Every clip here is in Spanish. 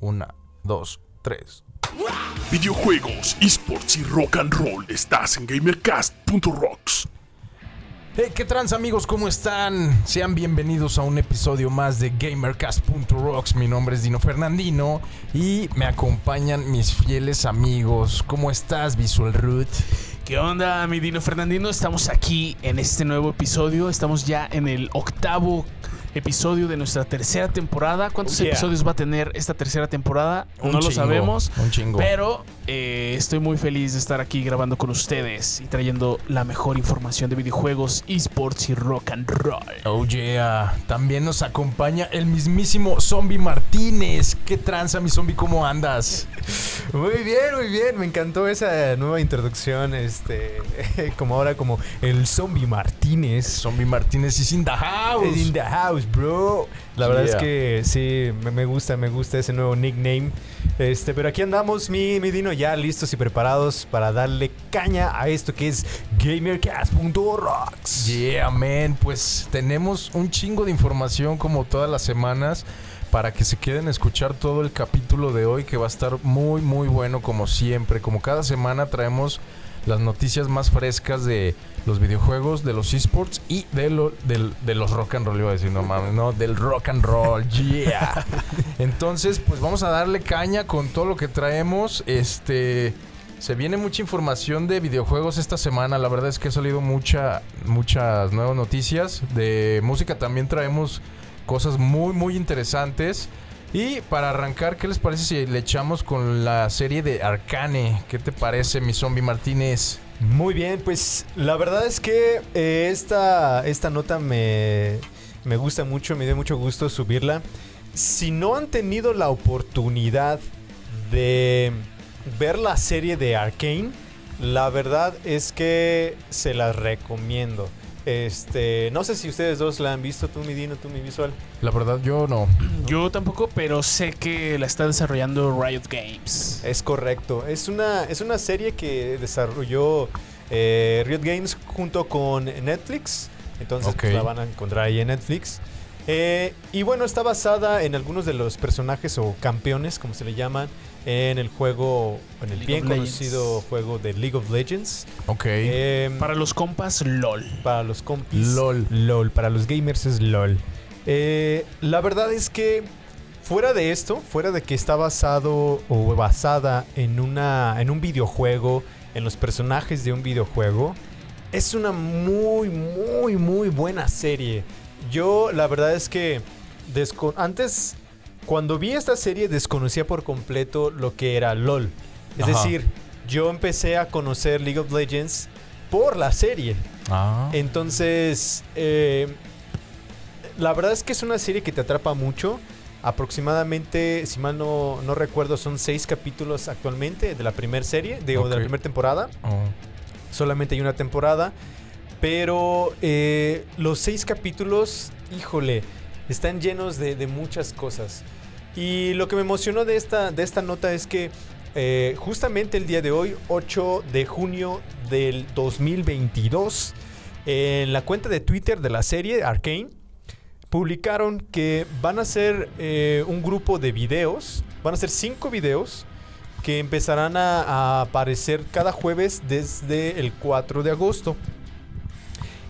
Una, dos, tres. Videojuegos, esports y rock and roll. Estás en gamercast.rocks. Hey, ¿qué trans amigos? ¿Cómo están? Sean bienvenidos a un episodio más de GamerCast.rocks. Mi nombre es Dino Fernandino y me acompañan mis fieles amigos. ¿Cómo estás, Visual Root? ¿Qué onda, mi Dino Fernandino? Estamos aquí en este nuevo episodio. Estamos ya en el octavo episodio de nuestra tercera temporada. ¿Cuántos yeah. episodios va a tener esta tercera temporada? Un no lo sabemos. un chingo. Pero eh, estoy muy feliz de estar aquí grabando con ustedes y trayendo la mejor información de videojuegos, esports y rock and roll. Oh yeah, también nos acompaña el mismísimo Zombie Martínez. ¿Qué tranza, mi zombie? ¿Cómo andas? Muy bien, muy bien. Me encantó esa nueva introducción. Este, como ahora, como el zombie Martínez. Zombie Martínez is in the house. In the house, bro. La verdad Yeah. es que sí, me gusta, me gusta ese nuevo nickname. Este, pero aquí andamos, mi, mi Dino, ya listos y preparados para darle caña a esto que es GamerCast.rocks. Yeah, man. Pues tenemos un chingo de información como todas las semanas para que se queden a escuchar todo el capítulo de hoy que va a estar muy, muy bueno como siempre. Como cada semana traemos las noticias más frescas de los videojuegos, de los esports y de, lo, de los rock and roll, iba a decir, no mames, no, del rock and roll, yeah. Entonces, pues vamos a darle caña con todo lo que traemos. Este... Se viene mucha información de videojuegos esta semana. La verdad es que ha salido mucha, muchas nuevas noticias. De música también traemos cosas muy, muy interesantes. Y para arrancar, ¿qué les parece si le echamos con la serie de Arcane? ¿Qué te parece, mi zombie Martínez? Muy bien, pues la verdad es que eh, esta, esta nota me, me gusta mucho, me dio mucho gusto subirla. Si no han tenido la oportunidad de ver la serie de Arkane, la verdad es que se las recomiendo. Este, no sé si ustedes dos la han visto, tú mi Dino, tú mi visual. La verdad, yo no. Yo tampoco, pero sé que la está desarrollando Riot Games. Es correcto. Es una, es una serie que desarrolló eh, Riot Games junto con Netflix. Entonces pues, la van a encontrar ahí en Netflix. Eh, y bueno, está basada en algunos de los personajes o campeones, como se le llaman, en el juego, en el League bien conocido juego de League of Legends. Ok. Eh, Para los compas, LOL. para los compis. LOL. LOL. Para los gamers es LOL. Eh, la verdad es que fuera de esto, fuera de que está basado o basada en, una, en un videojuego, en los personajes de un videojuego, es una muy, muy, muy buena serie. Yo la verdad es que antes, cuando vi esta serie, desconocía por completo lo que era LOL. Es Ajá. decir, yo empecé a conocer League of Legends por la serie. Ah. Entonces, eh, la verdad es que es una serie que te atrapa mucho. Aproximadamente, si mal no, no recuerdo, son seis capítulos actualmente de la primera serie, de, o de la primera temporada. Oh. Solamente hay una temporada. Pero eh, los seis capítulos, híjole, están llenos de, de muchas cosas. Y lo que me emocionó de esta, de esta nota es que eh, justamente el día de hoy, 8 de junio del 2022, en la cuenta de Twitter de la serie Arcane, publicaron que van a hacer eh, un grupo de videos, van a ser cinco videos que empezarán a, a aparecer cada jueves desde el 4 de agosto.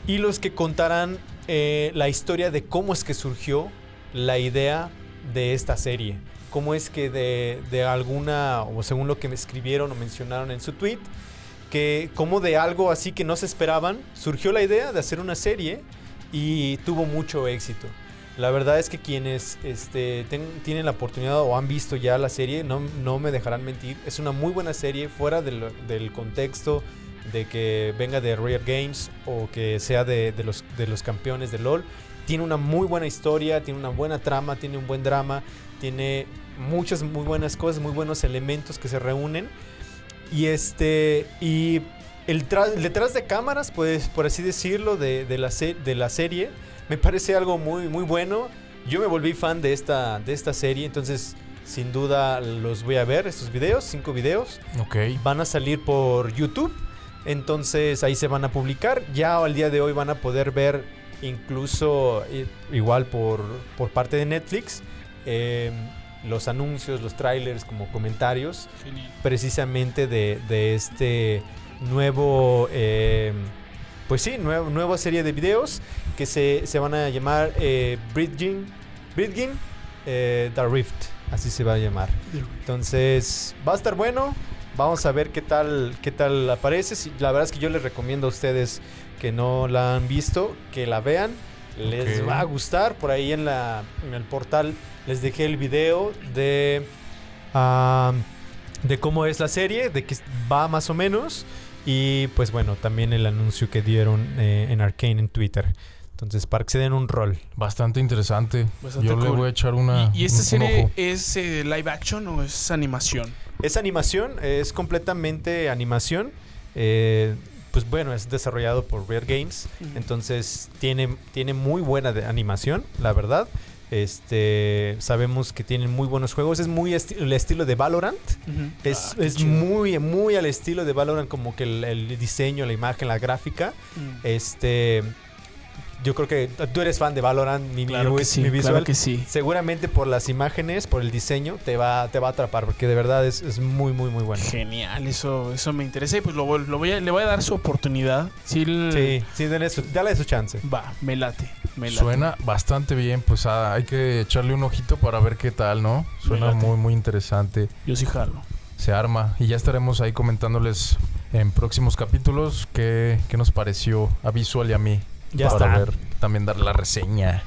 Y los que contarán eh, la historia de cómo es que surgió la idea de esta serie. Cómo es que de, de alguna, o según lo que me escribieron o mencionaron en su tweet, que como de algo así que no se esperaban, surgió la idea de hacer una serie y tuvo mucho éxito. La verdad es que quienes este, tienen la oportunidad o han visto ya la serie no, no me dejarán mentir. Es una muy buena serie fuera del, del contexto de que venga de Riot Games o que sea de, de los, de los campeones de LOL. Tiene una muy buena historia, tiene una buena trama, tiene un buen drama, tiene muchas muy buenas cosas, muy buenos elementos que se reúnen. Y este. Y el detrás de cámaras, pues, por así decirlo, de, de la, se- de la serie, me parece algo muy, muy bueno. Yo me volví fan de esta, de esta serie, entonces, sin duda, los voy a ver, estos videos, cinco videos. Ok. Van a salir por YouTube, entonces ahí se van a publicar. Ya al día de hoy van a poder ver, incluso igual por, por parte de Netflix. eh, los anuncios, los trailers como comentarios Genial. precisamente de, de este nuevo, eh, pues sí, nuevo, nueva serie de videos que se, se van a llamar eh, Bridging, Bridging eh, The Rift, así se va a llamar. Entonces, va a estar bueno. Vamos a ver qué tal, qué tal aparece. Si- La verdad es que yo les recomiendo a ustedes que no la han visto, que la vean. Les va a gustar. Por ahí en, la, en el portal les dejé el video de, de cómo es la serie, de que va más o menos. Y pues bueno, también el anuncio que dieron eh, en Arcane en Twitter. Entonces, para que se den un rol. Bastante interesante. Bastante Yo le voy a echar una. ¿Y, y esta un- un serie ojo. es eh, live action o es animación? Es animación, es completamente animación. Eh, pues bueno, es desarrollado por Rare Games. Entonces tiene, tiene muy buena de- animación, la verdad. Este, sabemos que tienen muy buenos juegos. Es muy esti- el estilo de Valorant. Es, Ah, es muy, muy al estilo de Valorant, como que el, el diseño, la imagen, la gráfica. Mm. Este, yo creo que tú eres fan de Valorant, mi, mi Claro que vis- sí, mi claro visual. que sí. Seguramente por las imágenes, por el diseño, te va, te va a atrapar, porque de verdad es, es muy, muy, muy bueno. Genial, eso, eso me interesa y pues lo, voy- lo voy a, le voy a dar su oportunidad. Sí, el- Sí, sí, dale su, dale su chance. Va, me late, me late. Suena bastante bien, pues ah, hay que echarle un ojito para ver qué tal, ¿no? Suena muy, muy interesante. Yo sí jalo. Se arma. Y ya estaremos ahí comentándoles en próximos capítulos qué, qué nos pareció a Visual y a mí. Ya para está. ver, también dar la reseña.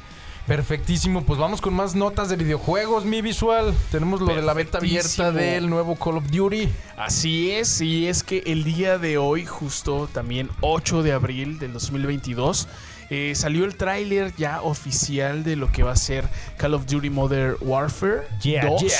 Perfectísimo, pues vamos con más notas de videojuegos, mi visual. Tenemos lo de la beta abierta del nuevo Call of Duty. Así es, y es que el día de hoy, justo también 8 de abril del 2022, eh, salió el tráiler ya oficial de lo que va a ser Call of Duty Modern Warfare Yeah, 2. yeah.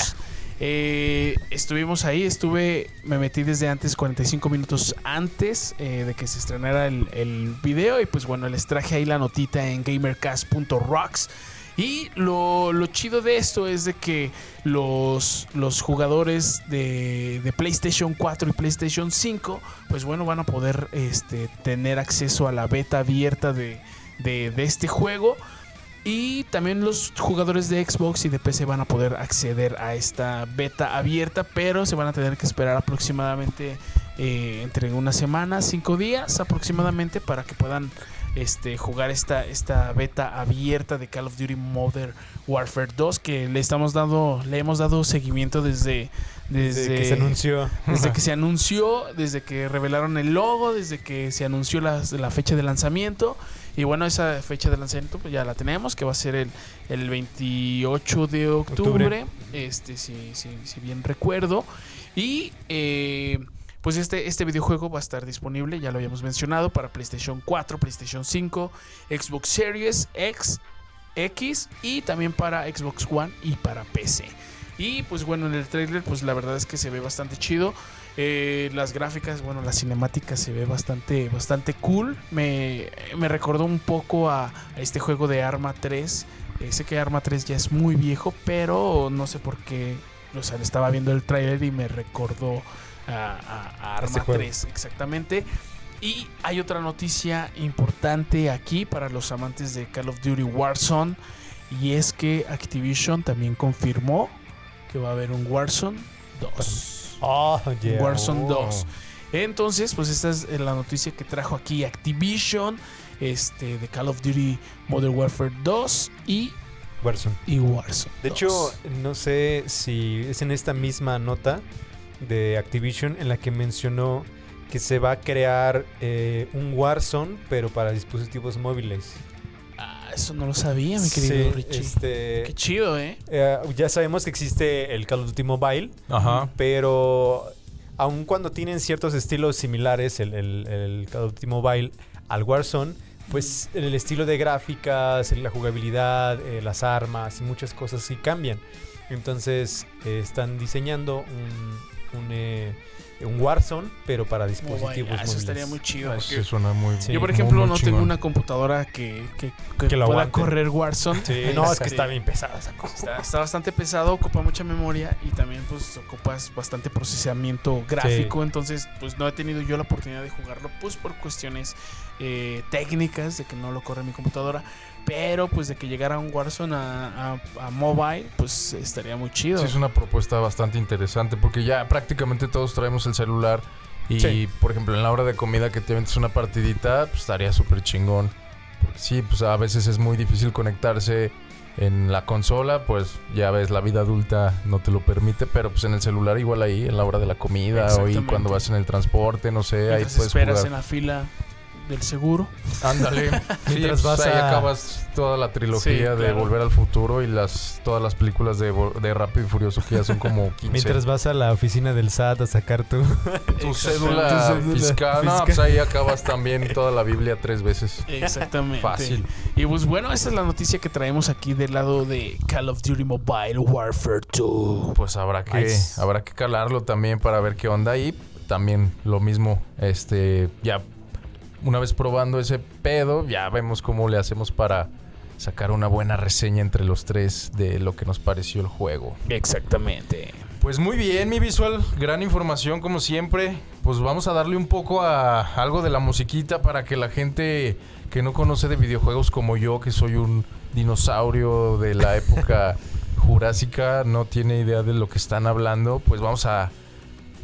Eh, estuvimos ahí, estuve, me metí desde antes, 45 minutos antes eh, de que se estrenara el, video y pues bueno, les traje ahí la notita en gamercast.rocks. Y lo, chido de esto es de que los, los jugadores de, de PlayStation 4 y PlayStation 5, pues bueno, van a poder este, tener acceso a la beta abierta de, de este juego. Y también los jugadores de Xbox y de PC van a poder acceder a esta beta abierta, pero se van a tener que esperar aproximadamente eh, entre una semana, cinco días aproximadamente, para que puedan este, jugar esta, esta beta abierta de Call of Duty Modern Warfare 2, que le estamos dando, le hemos dado seguimiento desde, desde, Desde que se anunció. desde que se anunció, desde que revelaron el logo, desde que se anunció la, la fecha de lanzamiento. Y bueno, esa fecha de lanzamiento pues ya la tenemos, que va a ser el, el 28 de octubre, Octubre. este si, si, si bien recuerdo. Y eh, pues este, este videojuego va a estar disponible, ya lo habíamos mencionado, para PlayStation 4, PlayStation 5, Xbox Series X, X y también para Xbox One y para PC. Y pues bueno, en el trailer pues la verdad es que se ve bastante chido. Eh, las gráficas, bueno, la cinemática se ve bastante, bastante cool. Me, me recordó un poco a, a este juego de Arma 3. Eh, sé que Arma 3 ya es muy viejo, pero no sé por qué. O sea, le estaba viendo el trailer y me recordó a, a- a Este Arma juego. 3, exactamente. Y hay otra noticia importante aquí para los amantes de Call of Duty Warzone. Y es que Activision también confirmó que va a haber un Warzone 2. Oh, yeah. Warzone Oh. 2. Entonces, pues esta es la noticia que trajo aquí Activision, este, de Call of Duty Modern Warfare 2 y, Warzone. y Warzone. De 2. hecho, no sé si es en esta misma nota de Activision en la que mencionó que se va a crear eh, un Warzone, pero para dispositivos móviles. Eso no lo sabía, mi querido Sí, Richie. este, Qué chido, ¿eh? eh, ya sabemos que existe el Call of Duty Mobile, Ajá. pero aun cuando tienen ciertos estilos similares, el, el- el Call of Duty Mobile al Warzone, pues el estilo de gráficas, la jugabilidad, eh, las armas y muchas cosas sí cambian. Entonces eh, están diseñando un, un, eh, un Warzone, pero para dispositivos. Ah, móviles. eso estaría muy chido. Porque sí, suena muy Sí. yo, por ejemplo, muy no chingón. tengo una computadora que, que, que Que lo pueda aguante. correr Warzone. Sí, no, es Este, que está bien pesada esa cosa. Está, está bastante pesado, ocupa mucha memoria y también pues ocupas bastante procesamiento gráfico, entonces pues no he tenido yo la oportunidad de jugarlo pues por cuestiones eh, técnicas de que no lo corre mi computadora, pero pues de que llegara un Warzone a, a- a mobile pues estaría muy chido. Sí, es una propuesta bastante interesante porque ya prácticamente todos traemos el celular y, Sí. por ejemplo, en la hora de comida que te metes una partidita, pues estaría súper chingón. Porque sí, pues a veces es muy difícil conectarse en la consola, pues ya ves, la vida adulta no te lo permite, pero pues en el celular igual ahí, en la hora de la comida o ahí cuando vas en el transporte, no sé, ahí Mientras puedes esperas jugar. en la fila del seguro. Ándale. Sí, Mientras pues, vas ahí a- acabas toda la trilogía Sí, de claro. Volver al Futuro y las todas las películas de, de Rápido y Furioso que ya son como 15. Mientras vas a la oficina del SAT a sacar tu... tu cédula, Tu cédula fiscal. No, pues ahí acabas también toda la Biblia tres veces. Exactamente. Fácil. Y pues bueno, esa es la noticia que traemos aquí del lado de Call of Duty Mobile Warfare 2. Pues habrá que, Nice. habrá que calarlo también para ver qué onda. Y también lo mismo, este, ya una vez probando ese pedo, ya vemos cómo le hacemos para sacar una buena reseña entre los tres de lo que nos pareció el juego. Exactamente. Pues muy bien, mi visual, gran información como siempre. Pues vamos a darle un poco a algo de la musiquita para que la gente que no conoce de videojuegos como yo, que soy un dinosaurio de la época jurásica, no tiene idea de lo que están hablando, pues vamos a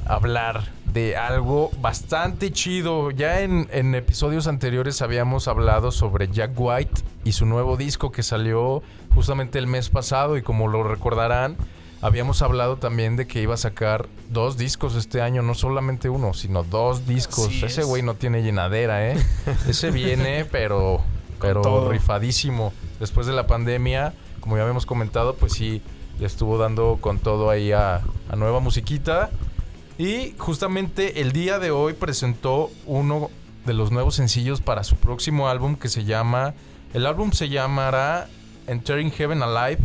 hablar de algo bastante chido. Ya en, en episodios anteriores habíamos hablado sobre Jack White y su nuevo disco que salió justamente el mes pasado y como lo recordarán, habíamos hablado también de que iba a sacar dos discos este año, no solamente uno, sino dos discos. Así Ese es. güey no tiene llenadera, ¿eh? Ese viene, pero, pero todo. rifadísimo. Después de la pandemia, como ya habíamos comentado, pues sí, le estuvo dando con todo ahí a, a nueva musiquita. Y justamente el día de hoy presentó uno de los nuevos sencillos para su próximo álbum que se llama... El álbum se llamará Entering Heaven Alive,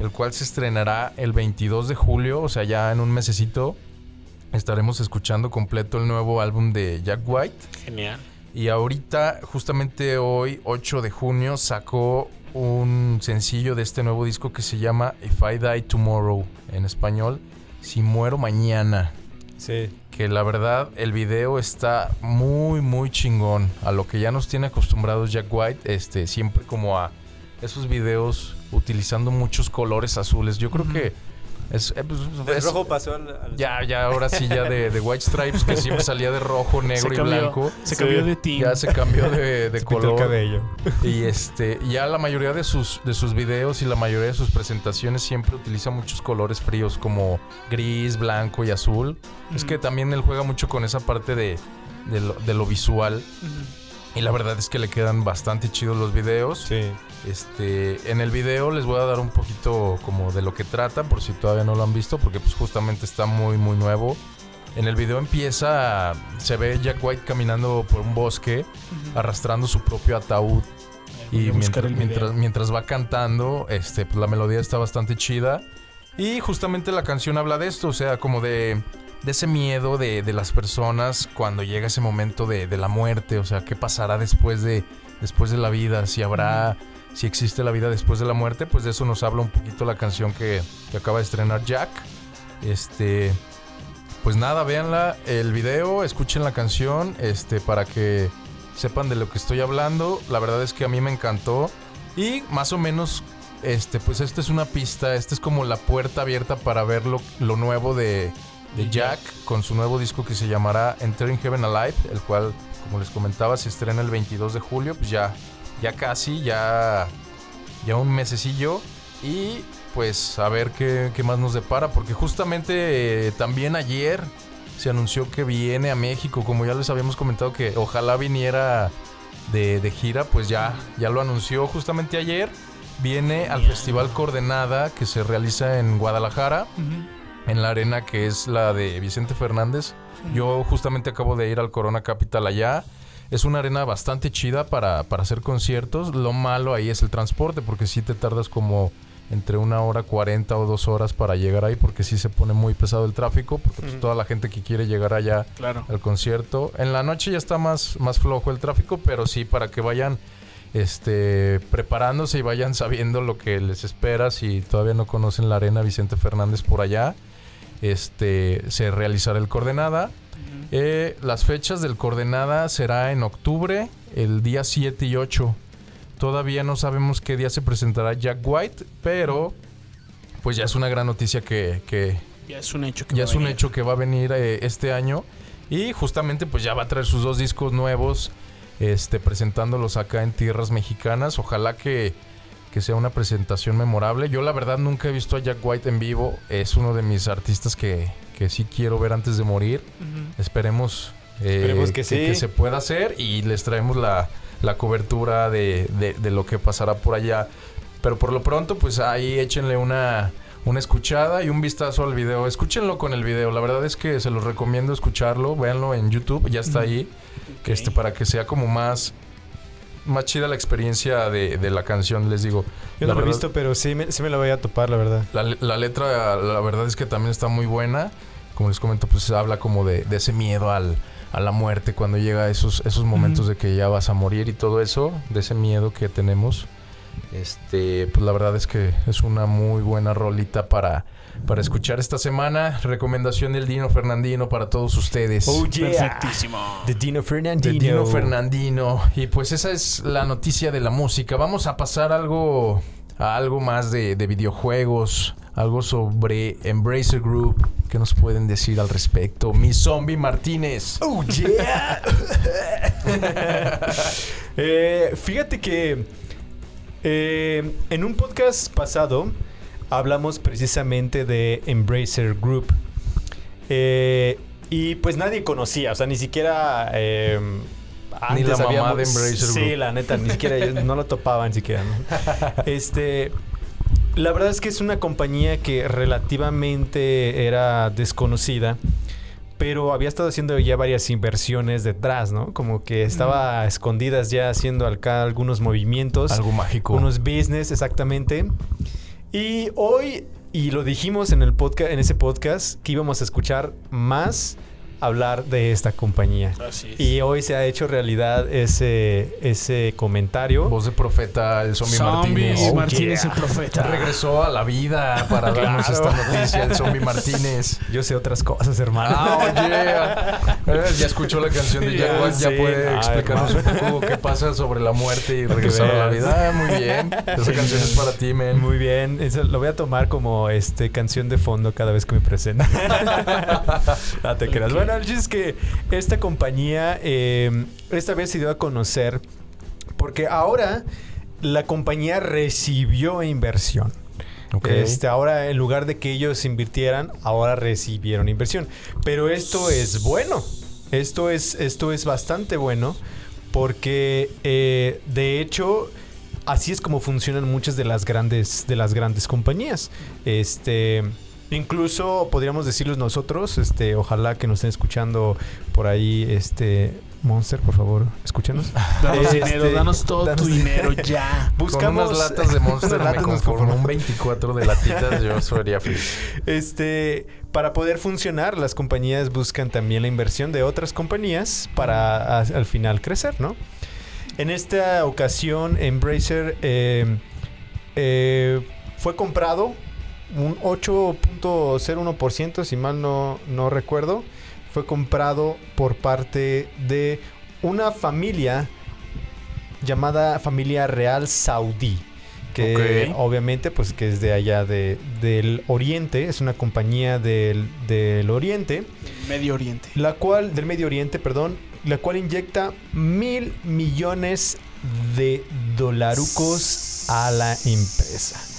el cual se estrenará el 22 de julio, o sea, ya en un mesecito estaremos escuchando completo el nuevo álbum de Jack White. Genial. Y ahorita, justamente hoy, 8 de junio, sacó un sencillo de este nuevo disco que se llama If I Die Tomorrow, en español, Si muero mañana. Sí. Que la verdad, el video está muy, muy chingón. A lo que ya nos tiene acostumbrados Jack White, este, siempre como a esos videos utilizando muchos colores azules. Yo creo que es, eh, pues, es- rojo pasó al... al- ya, ya, ahora sí, ya de, de White Stripes, que siempre salía de rojo, negro y blanco. Se Sí. cambió de team. Ya se cambió de, de Se pintó el color. cabello. Y este, ya la mayoría de sus, de sus videos y la mayoría de sus presentaciones siempre utiliza muchos colores fríos como gris, blanco y azul. Es que también él juega mucho con esa parte de, de lo, de lo visual. Ujú. Y la verdad es que le quedan bastante chidos los videos. Sí. Este, en el video les voy a dar un poquito como de lo que trata, por si todavía no lo han visto, porque pues justamente está muy, muy nuevo. En el video empieza, se ve Jack White caminando por un bosque, arrastrando su propio ataúd. Y mientras, mientras va cantando, este, pues la melodía está bastante chida. Y justamente la canción habla de esto, o sea, como de, de ese miedo de, de las personas cuando llega ese momento de, de la muerte, o sea, qué pasará después de, después de la vida, si habrá, si existe la vida después de la muerte, pues de eso nos habla un poquito la canción que, que acaba de estrenar Jack. Este, pues nada, véanla, el video, escuchen la canción, este, para que sepan de lo que estoy hablando. La verdad es que a mí me encantó. Y más o menos, este, pues esta es una pista, esta es como la puerta abierta para ver lo, lo nuevo de, de Jack con su nuevo disco que se llamará Entering Heaven Alive, el cual, como les comentaba, se estrena el 22 de julio, pues ya, ya casi, ya, ya un mesecillo. Y pues a ver qué, qué más nos depara, porque justamente eh, también ayer se anunció que viene a México, como ya les habíamos comentado que ojalá viniera de, de gira, pues ya, ya lo anunció justamente ayer. Viene al. Festival Coordenada que se realiza en Guadalajara. En la arena que es la de Vicente Fernández. Yo justamente acabo de ir al Corona Capital allá. Es una arena bastante chida para, para hacer conciertos. Lo malo ahí es el transporte, porque sí te tardas como entre una hora 40 o dos horas para llegar ahí porque sí se pone muy pesado el tráfico porque pues, toda la gente que quiere llegar allá Claro. al concierto en la noche ya está más más flojo el tráfico pero sí para que vayan este preparándose y vayan sabiendo lo que les espera si todavía no conocen la arena Vicente Fernández por allá este se realizará el coordenada eh, las fechas del coordenada será en octubre, el día 7 y 8. Todavía no sabemos qué día se presentará Jack White, pero pues ya es una gran noticia que, que Ya es un hecho que ya va a es un venir. hecho que va a venir eh, este año. Y justamente pues ya va a traer sus dos discos nuevos, este, presentándolos acá en tierras mexicanas. Ojalá que, que sea una presentación memorable. Yo la verdad nunca he visto a Jack White en vivo. Es uno de mis artistas que, que sí quiero ver antes de morir. Esperemos, eh, Esperemos que sí. se pueda hacer y les traemos la, la cobertura de, de- de lo que pasará por allá. Pero por lo pronto, pues ahí échenle una, una escuchada y un vistazo al video. Escúchenlo con el video. La verdad es que se los recomiendo escucharlo. Véanlo en YouTube, ya está Ujú. ahí. Este, para que sea como más, más chida la experiencia de, de la canción, les digo. Yo La no lo he visto, pero sí me, sí me la voy a topar, la verdad. la, la letra, la verdad es que también está muy buena. Como les comento, pues habla como de, de ese miedo al, a la muerte cuando llega esos, esos momentos de que ya vas a morir y todo eso, de ese miedo que tenemos. Este, pues la verdad es que es una muy buena rolita para, para escuchar esta semana. Recomendación del Dino Fernandino para todos ustedes. Oh, yeah. Perfectísimo. De Dino De Fernandino. Dino Fernandino. Y pues esa es la noticia de la música. Vamos a pasar algo a algo más de, de videojuegos, algo sobre Embracer Group. ¿Qué nos pueden decir al respecto? Mi zombie Martínez. Oh, yeah. Eh, fíjate que eh, en un podcast pasado hablamos precisamente de Embracer Group. Eh, y pues nadie conocía, o sea, ni siquiera... eh, Ni antes la mamá habíamos- de Embracer Sí, Group. la neta, ni siquiera yo no lo topaban siquiera. ¿no? Este, la verdad es que es una compañía que relativamente era desconocida, pero había estado haciendo ya varias inversiones detrás, ¿no? Como que estaba a escondidas ya haciendo acá algunos movimientos, Algo mágico. unos business exactamente. Y hoy, y lo dijimos en el podcast, en ese podcast, que íbamos a escuchar más hablar de esta compañía. Así es. Y hoy se ha hecho realidad ese, ese comentario. Voz de profeta, el zombie, Zombie Martínez. Oh, Martínez yeah. el profeta. Regresó a la vida para darnos Claro. esta noticia, el zombie Martínez. Yo sé otras cosas, hermano. Ah, oye. Eh, Ya escuchó la canción de Jack Ya puede Ay, explicarnos un poco qué pasa sobre la muerte y regresar a la veas. vida. Ah, muy bien. Esa canción es para ti, men. Muy bien, eso lo voy a tomar como este canción de fondo cada vez que me presenta. no te creas. Bueno, el es que esta compañía eh, esta vez se dio a conocer porque ahora la compañía recibió inversión. Este, ahora, en lugar de que ellos invirtieran, ahora recibieron inversión. Pero esto es bueno. Esto es, esto es bastante bueno. Porque eh, de hecho, así es como funcionan muchas de las grandes, de las grandes compañías. Este. Incluso podríamos decirlos nosotros, este, ojalá que nos estén escuchando por ahí, este, Monster, por favor, escúchanos. Danos Este, dinero, danos todo danos tu dinero ya. Con unas latas de Monster me conformo. Un 24 de latitas yo sería feliz. Este, para poder funcionar, las compañías buscan también la inversión de otras compañías para a- al final crecer, ¿no? En esta ocasión, Embracer eh, eh, fue comprado un 8.01%, si mal no, no recuerdo. Fue comprado por parte de una familia llamada familia real saudí. Que obviamente, pues que es de allá de, del Oriente, es una compañía del, del Oriente, Medio Oriente. la cual, del Medio Oriente, perdón, la cual inyecta mil millones de dolarucos a la empresa.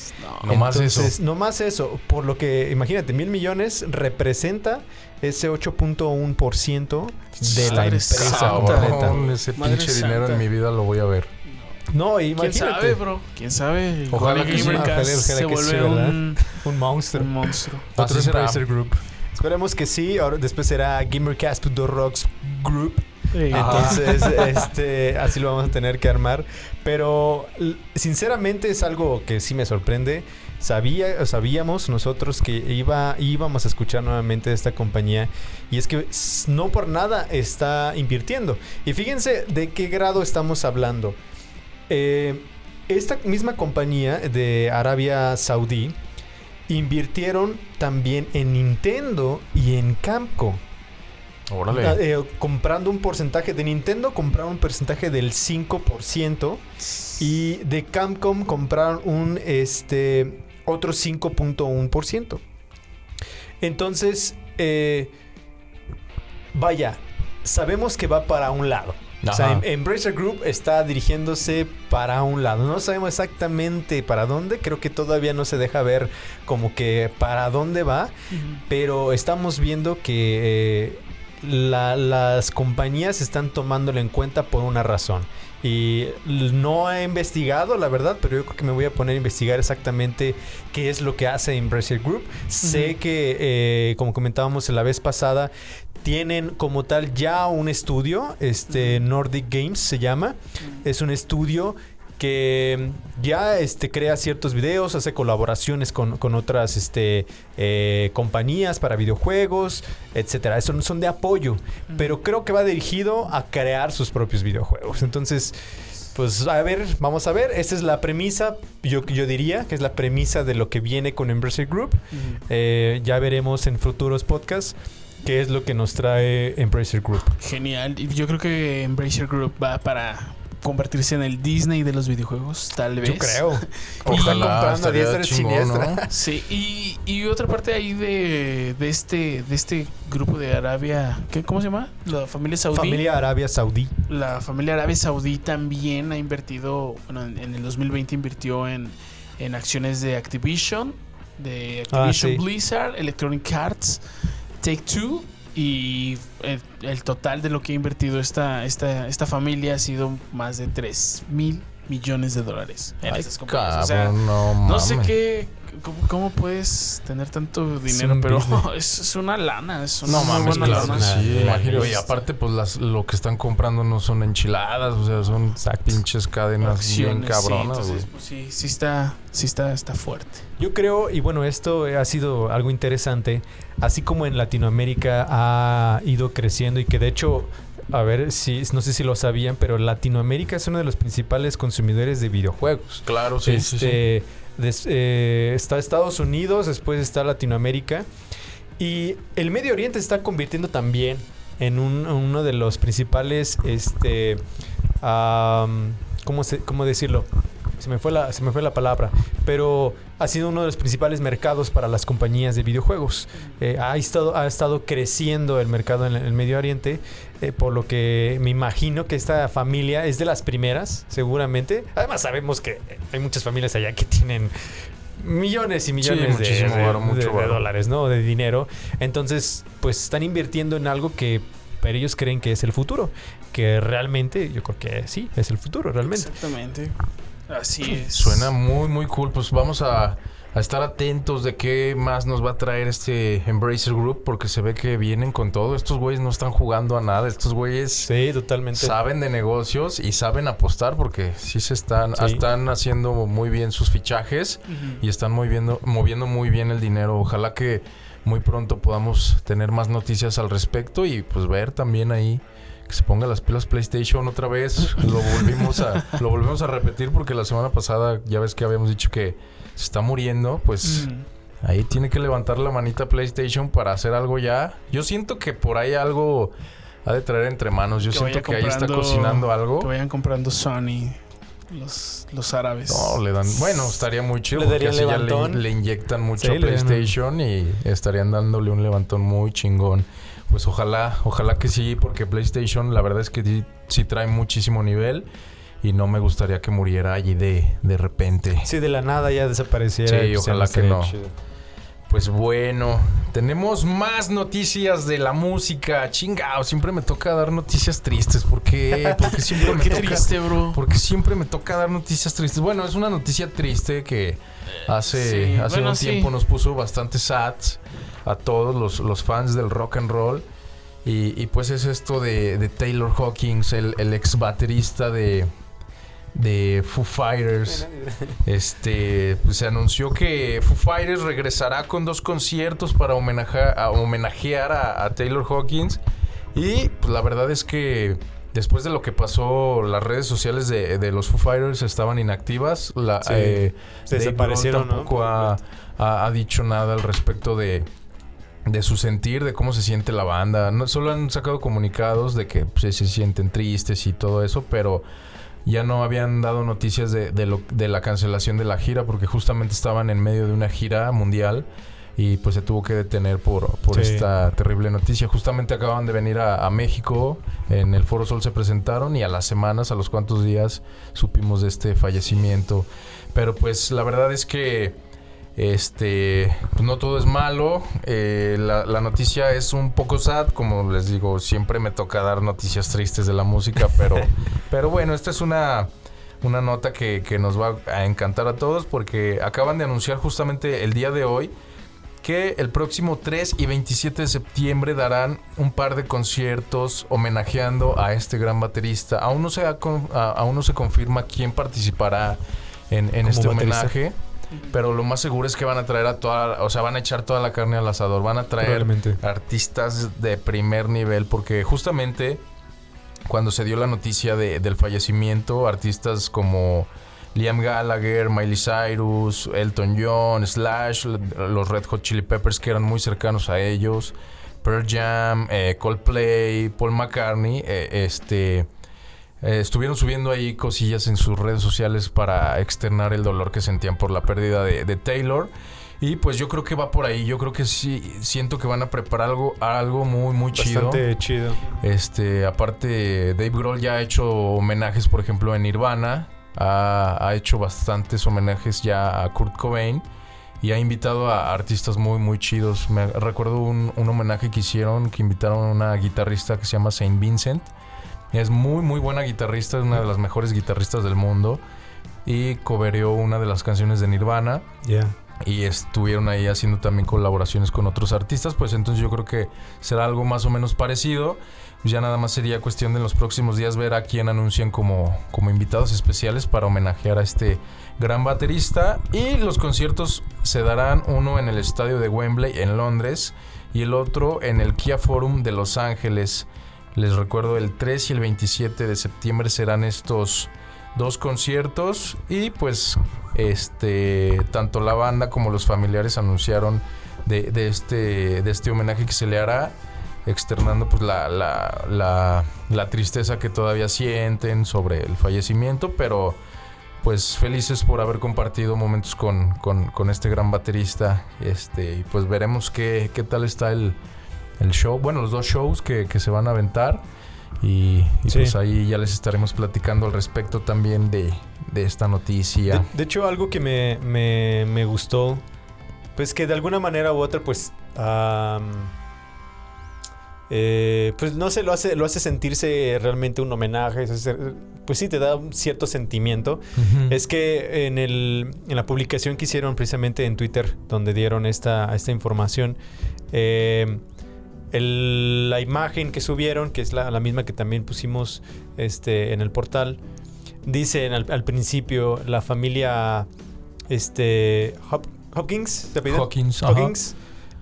No. Más eso. No más eso. Por lo que, imagínate, mil millones representa ese 8.1% de la empresa. Cabrón, ese Madre pinche dinero en mi vida lo voy a ver. No, ¿Quién imagínate. sabe, bro? ¿Quién sabe? Ojalá que sí. Gamercast Ojalá- ojalá se que vuelve sí, ¿verdad? un, Un monstruo. un monstruo. Otro Group. Esperemos que sí. Ahora después será Gamercast.rocks Group. Sí. Entonces, este, así lo vamos a tener que armar. Pero sinceramente es algo que sí me sorprende. sabía, sabíamos nosotros que iba, íbamos a escuchar nuevamente de esta compañía y es que no por nada está invirtiendo. Y fíjense de qué grado estamos hablando. Eh, esta misma compañía de Arabia Saudí invirtieron también en Nintendo y en Capcom. Órale. Eh, comprando un porcentaje de Nintendo, compraron un porcentaje del 5% y de Capcom compraron un este otro 5.1%. Entonces, eh, vaya, sabemos que va para un lado. O sea. Em- Embracer Group está dirigiéndose para un lado. No sabemos exactamente para dónde. Creo que todavía no se deja ver como que para dónde va. Pero estamos viendo que eh, la- las compañías están tomándolo en cuenta por una razón. Y no he investigado, la verdad, pero yo creo que me voy a poner a investigar exactamente qué es lo que hace Embracer Group. Sé que, eh, como comentábamos la vez pasada, tienen como tal ya un estudio, este Nordic Games se llama. Es un estudio que ya este, crea ciertos videos, hace colaboraciones con, con otras este, eh, compañías para videojuegos, etcétera. Eso son de apoyo, pero creo que va dirigido a crear sus propios videojuegos. Entonces, pues a ver, vamos a ver. Esta es la premisa, yo, yo diría que es la premisa de lo que viene con Embracer Group. Eh, ya veremos en futuros podcasts qué es lo que nos trae Embracer Group. Genial. Yo creo que Embracer Group va para convertirse en el Disney de los videojuegos, tal vez. Yo creo. Ojalá, Está comprando a estaría diestra y chingón, siniestra. ¿no? Sí, y, y otra parte ahí de, de este de este grupo de Arabia, ¿qué, ¿cómo se llama? La familia saudí. Familia Arabia Saudí. La familia Arabia Saudí también ha invertido, bueno, en, en el 2020 invirtió en, en acciones de Activision, de Ah, Activision sí. Blizzard, Electronic Arts, Take Two y el, el total de lo que ha invertido esta, esta, esta familia ha sido más de 3 mil millones de dólares en Ay, estas compañías. O sea, cabrón, no, no sé qué, cómo, cómo puedes tener tanto dinero, pero es, es una lana, es una No muy mames, buena claro lana. sí, imagino. Y aparte, pues las, lo que están comprando no son enchiladas, o sea, son pinches cadenas bien Acciones, cabronas, sí, güey. entonces, pues, sí, sí está, sí está, está fuerte. Yo creo, y bueno, esto ha sido algo interesante, así como en Latinoamérica ha ido creciendo y que de hecho, a ver si, no sé si lo sabían, pero Latinoamérica es uno de los principales consumidores de videojuegos. Claro, sí, sí, sí. Eh, está Estados Unidos, después está Latinoamérica. Y el Medio Oriente se está convirtiendo también en un- uno de los principales, este, ¿cómo, se- cómo decirlo? Se me, fue la, se me fue la palabra, pero ha sido uno de los principales mercados para las compañías de videojuegos. Eh, ha, estado, ha estado creciendo el mercado en el Medio Oriente, eh, por lo que me imagino que esta familia es de las primeras, seguramente. Además sabemos que hay muchas familias allá que tienen millones y millones de, muchísimo de- varo, mucho de- de varo. dólares, ¿no? De dinero. Entonces, pues están invirtiendo en algo que para ellos creen que es el futuro. Que realmente, yo creo que sí, es el futuro, realmente. Exactamente. Así es. Suena muy, muy cool. Pues vamos a, a estar atentos de qué más nos va a traer este Embracer Group, porque se ve que vienen con todo. Estos güeyes no están jugando a nada. Estos güeyes Sí, totalmente. saben de negocios y saben apostar, porque sí se están, Sí. están haciendo muy bien sus fichajes y están moviendo, moviendo muy bien el dinero. Ojalá que muy pronto podamos tener más noticias al respecto y pues ver también ahí que se ponga las pilas PlayStation otra vez. Lo volvimos a, lo volvemos a repetir porque la semana pasada ya ves que habíamos dicho que se está muriendo, pues Ujú. ahí tiene que levantar la manita PlayStation para hacer algo ya. Yo siento que por ahí algo ha de traer entre manos. Yo Que siento que ahí está cocinando algo. Que vayan comprando Sony los, los árabes. No, le dan. Bueno, estaría muy chido Le porque así ya le, inyectan mucho Sí, a PlayStation y estarían dándole un levantón muy chingón. Pues ojalá, ojalá que sí, porque PlayStation la verdad es que sí, sí trae muchísimo nivel y no me gustaría que muriera allí de, de repente. Sí, de la nada ya desapareciera. Sí, pues, ojalá que no. chido. Pues bueno, tenemos más noticias de la música. Chingao, siempre me toca dar noticias tristes. ¿Por qué? Porque siempre me Qué toca- triste, bro. Porque siempre me toca dar noticias tristes. Bueno, es una noticia triste que hace, Sí, hace bueno, un sí. tiempo nos puso bastante sad a todos los, los fans del rock and roll. Y, y pues es esto de, de Taylor Hawkins, el, el ex baterista de, de Foo Fighters. Este, pues se anunció que Foo Fighters regresará con dos conciertos para homenajear a, homenajear a, a Taylor Hawkins. Y pues la verdad es que después de lo que pasó, las redes sociales de, de los Foo Fighters estaban inactivas. La, Sí. eh, Se desaparecieron, tampoco ha, ha- ha dicho nada al respecto de, de su sentir, de cómo se siente la banda. No, solo han sacado comunicados de que pues, se sienten tristes y todo eso, pero ya no habían dado noticias de, de lo- de la cancelación de la gira porque justamente estaban en medio de una gira mundial y pues se tuvo que detener por, por Sí. esta terrible noticia. Justamente acaban de venir a, a México, en el Foro Sol se presentaron y a las semanas, a los cuantos días, supimos de este fallecimiento. Pero pues la verdad es que este pues, no todo es malo. Eh, la, la noticia es un poco sad, como les digo, siempre me toca dar noticias tristes de la música, pero, pero bueno, esta es una, una nota que, que nos va a encantar a todos porque acaban de anunciar justamente el día de hoy que el próximo 3 y 27 de septiembre darán un par de conciertos homenajeando a este gran baterista. Aún no se, ha aún no se confirma quién participará en, este baterista. homenaje. Pero lo más seguro es que van a traer a toda, o sea, van a echar toda la carne al asador, van a traer artistas de primer nivel, porque justamente cuando se dio la noticia de- del fallecimiento, artistas como Liam Gallagher, Miley Cyrus, Elton John, Slash, los Red Hot Chili Peppers que eran muy cercanos a ellos, Pearl Jam, eh, Coldplay, Paul McCartney, eh, este eh, estuvieron subiendo ahí cosillas en sus redes sociales para externar el dolor que sentían por la pérdida de, de Taylor. Y pues yo creo que va por ahí. Yo creo que sí, siento que van a preparar algo, algo muy, muy chido. Bastante chido. Este, aparte, Dave Grohl ya ha hecho homenajes, por ejemplo, en Nirvana. Ha, ha hecho bastantes homenajes ya a Kurt Cobain. Y ha invitado a artistas muy, muy chidos. Me recuerdo un, un homenaje que hicieron, que invitaron a una guitarrista que se llama Saint Vincent. Es muy, muy buena guitarrista, es una de las mejores guitarristas del mundo. Y cobereó una de las canciones de Nirvana Ya. y estuvieron ahí haciendo también colaboraciones con otros artistas, pues entonces yo creo que será algo más o menos parecido. Ya nada más sería cuestión de en los próximos días ver a quién anuncian como, como invitados especiales para homenajear a este gran baterista. Y los conciertos se darán uno en el estadio de Wembley en Londres y el otro en el Kia Forum de Los Ángeles. Les recuerdo, el 3 y el 27 de septiembre serán estos dos conciertos y pues este tanto la banda como los familiares anunciaron de, este de este homenaje que se le hará externando pues la, la, la, la tristeza que todavía sienten sobre el fallecimiento pero pues felices por haber compartido momentos con, con, con este gran baterista este y pues veremos qué, qué tal está el, el show bueno los dos shows que, que se van a aventar y, y Sí. pues ahí ya les estaremos platicando al respecto también de, de esta noticia. De, de hecho, algo que me, me, me gustó, pues que de alguna manera u otra, pues, eh, pues no sé, lo hace, lo hace sentirse realmente un homenaje, pues sí, te da un cierto sentimiento. Es que en, el, en la publicación que hicieron precisamente en Twitter, donde dieron esta, esta información, eh, el- la imagen que subieron, que es la, la misma que también pusimos este, en el portal, dice al, al principio la familia este, Hop- Hopkins, ¿se apellida? Hawkins. Hawkins,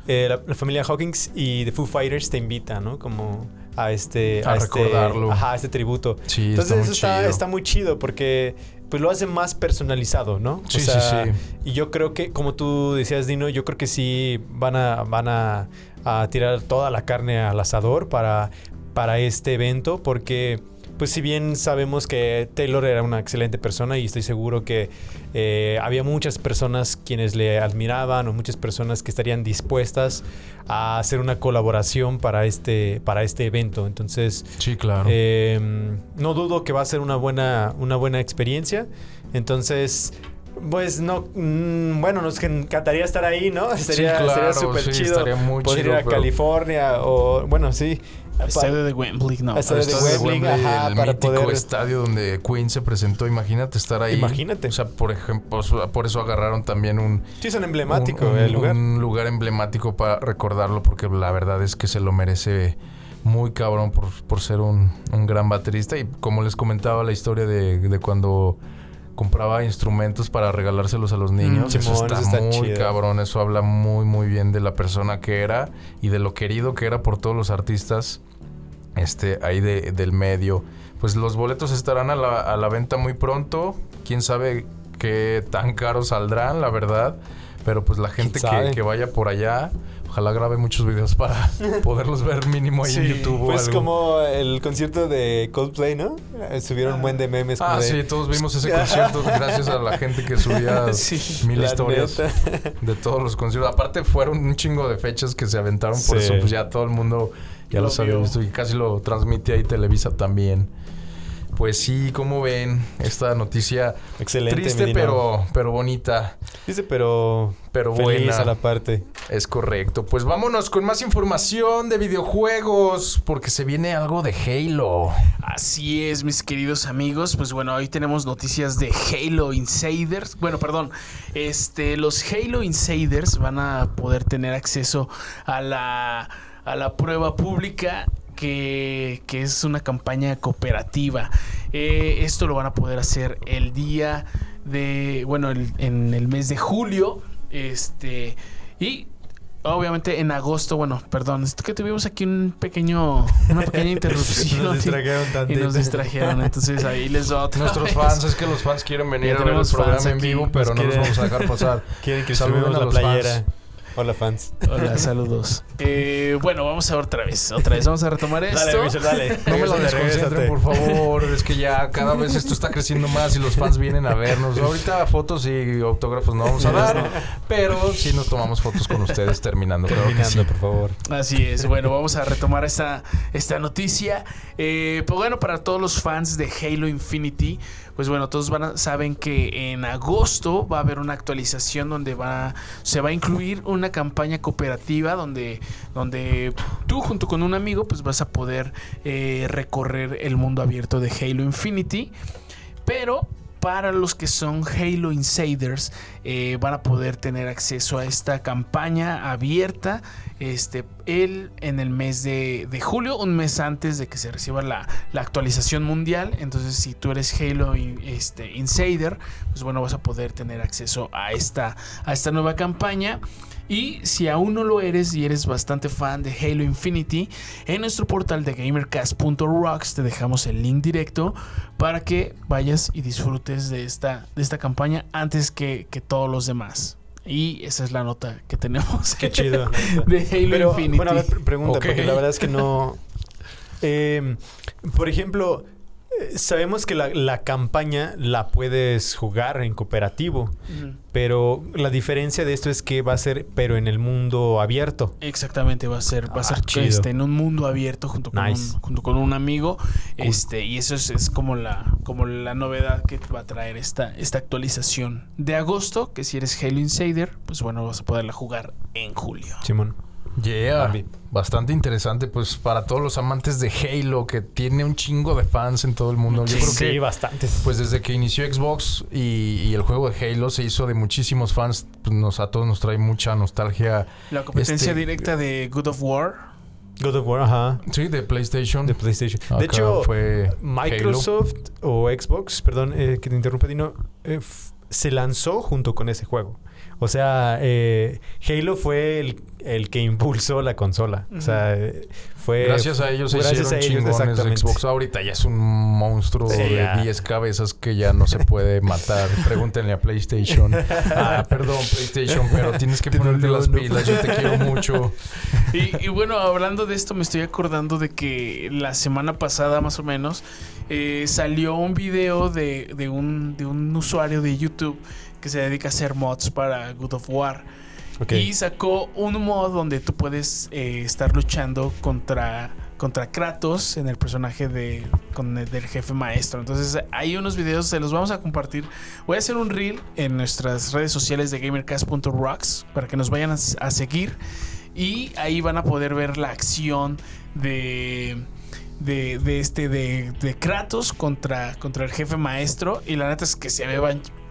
eh, la, la familia Hawkins y The Foo Fighters te invita, ¿no? Como a este... A este- recordarlo. Ajá, a este tributo. Sí, Entonces está muy eso está, chido. está muy chido porque pues lo hace más personalizado, ¿no? Sí, sí, sí. Y yo creo que, como tú decías, Dino, yo creo que sí van a, van a, a tirar toda la carne al asador para, para este evento porque... Pues si bien sabemos que Taylor era una excelente persona y estoy seguro que eh, había muchas personas quienes le admiraban o muchas personas que estarían dispuestas a hacer una colaboración para este, para este evento. Entonces, Sí, claro. eh, no dudo que va a ser una buena, una buena experiencia. Entonces, pues no, mm, bueno, nos encantaría estar ahí, ¿no? Sería claro, súper sí, chido. estaría muy poder chido, ir a pero- California o, bueno, sí. Al estadio de Wembley, no. Estadio El de estadio Wembley, ajá, el para mítico poder- estadio donde Queen se presentó. Imagínate estar ahí. Imagínate. O sea, por ejemplo, por eso agarraron también un, Sí, emblemático un, un- el lugar. un lugar emblemático para recordarlo porque la verdad es que se lo merece muy cabrón por, por ser un, un gran baterista. Y como les comentaba la historia de, de cuando compraba instrumentos para regalárselos a los niños. Mm, eso Simón, está, eso está muy chido. cabrón. Eso habla muy, muy bien de la persona que era y de lo querido que era por todos los artistas este, ahí de- del medio. Pues los boletos estarán a la, a la venta muy pronto. Quién sabe qué tan caros saldrán, la verdad. Pero pues la gente que vaya por allá, ojalá grabe muchos videos para poderlos ver mínimo ahí en YouTube o Pues algo. como el concierto de Coldplay, ¿no? Subieron un buen de memes. como Ah, de, sí, todos vimos ese concierto gracias a la gente que subía Sí, mil historias neta. de todos los conciertos. Aparte fueron un chingo de fechas que se aventaron, por Sí. eso pues ya todo el mundo ya Lo los había vio. visto y casi lo transmite ahí Televisa también. Pues sí, como ven, esta noticia Excelente, triste pero pero bonita, Dice, pero. pero feliz buena. a la parte. Es correcto. Pues vámonos con más información de videojuegos porque se viene algo de Halo. Así es, mis queridos amigos. Pues bueno, hoy tenemos noticias de Halo Insiders. Bueno, perdón. Este, los Halo Insiders van a poder tener acceso a la, a la prueba pública. Que, que es una campaña cooperativa. Eh, esto lo van a poder hacer el día de. Bueno, el- en el mes de julio. Este. Y Obviamente en agosto, bueno, perdón, es que tuvimos aquí un pequeño, una pequeña interrupción. Nos distrajeron Y tantito. nos distrajeron, entonces ahí les va otra Nuestros vez. fans, es que los fans quieren venir Ya a ver el programa en vivo, pero Nos no los quieren- vamos a dejar pasar. Quieren que Saluden subamos a la los playera. fans. Hola, fans. Hola, saludos. Eh, bueno, vamos a ver otra vez, otra vez. Vamos a retomar esto. Dale, Richard, dale. No me lo desconcentren, por favor. Es que ya cada vez esto está creciendo más y los fans vienen a vernos. Ahorita fotos y autógrafos no vamos a dar, pero sí nos tomamos fotos con ustedes terminando. Terminando, sí. por favor. Así es, bueno, vamos a retomar esta, esta noticia. Eh, pues bueno, para todos los fans de Halo Infinity, pues bueno, todos van a- saben que en agosto va a haber una actualización donde va, se va a incluir una campaña cooperativa donde, donde tú junto con un amigo pues vas a poder eh, recorrer el mundo abierto de Halo Infinity. Pero para los que son Halo Insiders eh, van a poder tener acceso a esta campaña abierta este, el, en el mes de, de julio, un mes antes de que se reciba la, la actualización mundial. Entonces, si tú eres Halo este, Insider, pues bueno, vas a poder tener acceso a esta, a esta nueva campaña. Y si aún no lo eres y eres bastante fan de Halo Infinity, en nuestro portal de gamercast.rocks te dejamos el link directo para que vayas y disfrutes de esta, de esta campaña antes que, que todos los demás. Y esa es la nota que tenemos Qué chido. de Halo Pero, Infinity. bueno, a ver, pre- pregunta, porque la verdad es que no. Eh, por ejemplo, sabemos que la, la campaña la puedes jugar en cooperativo, pero la diferencia de esto es que va a ser, pero en el mundo abierto. Exactamente, va a ser, va a Ah, ser chido. este, en un mundo abierto junto con, Nice. un, junto con un amigo. Este, y eso es, es como la, como la novedad que va a traer esta, esta actualización de agosto. Que si eres Halo Insider, pues bueno, vas a poderla jugar en julio. Simón. Yeah, bastante interesante, pues para todos los amantes de Halo, que tiene un chingo de fans en todo el mundo. Yo creo sí, que bastante. Pues desde que inició Xbox y, y el juego de Halo se hizo de muchísimos fans, pues nos, a todos nos trae mucha nostalgia. La competencia Este- directa de God of War. God of War, ajá. Sí, de PlayStation. De PlayStation. Acá de hecho, fue Microsoft o Xbox, perdón eh, que te interrumpa, Dino, eh, se lanzó junto con ese juego. O sea, eh, Halo fue el, el que impulsó la consola. O sea, eh, fue... Gracias a ellos se gracias hicieron a ellos, chingones exactamente. Xbox. Ahorita ya es un monstruo Sí, de ya. 10 cabezas que ya no se puede matar. Pregúntenle a PlayStation. Ah, perdón, PlayStation, pero tienes que Te ponerte las pilas. Yo te quiero mucho. Y, y bueno, hablando de esto, me estoy acordando de que la semana pasada, más o menos, eh, salió un video de, de un, de un usuario de YouTube que se dedica a hacer mods para God of War. Y sacó un mod donde tú puedes eh, estar luchando contra, contra Kratos en el personaje de, con el- del jefe maestro. Entonces hay unos videos, se los vamos a compartir. Voy a hacer un reel en nuestras redes sociales de gamercast.rocks para que nos vayan a, a seguir. Y ahí van a poder ver la acción de... De, de este de, de Kratos contra, contra el jefe maestro y la neta es que se ve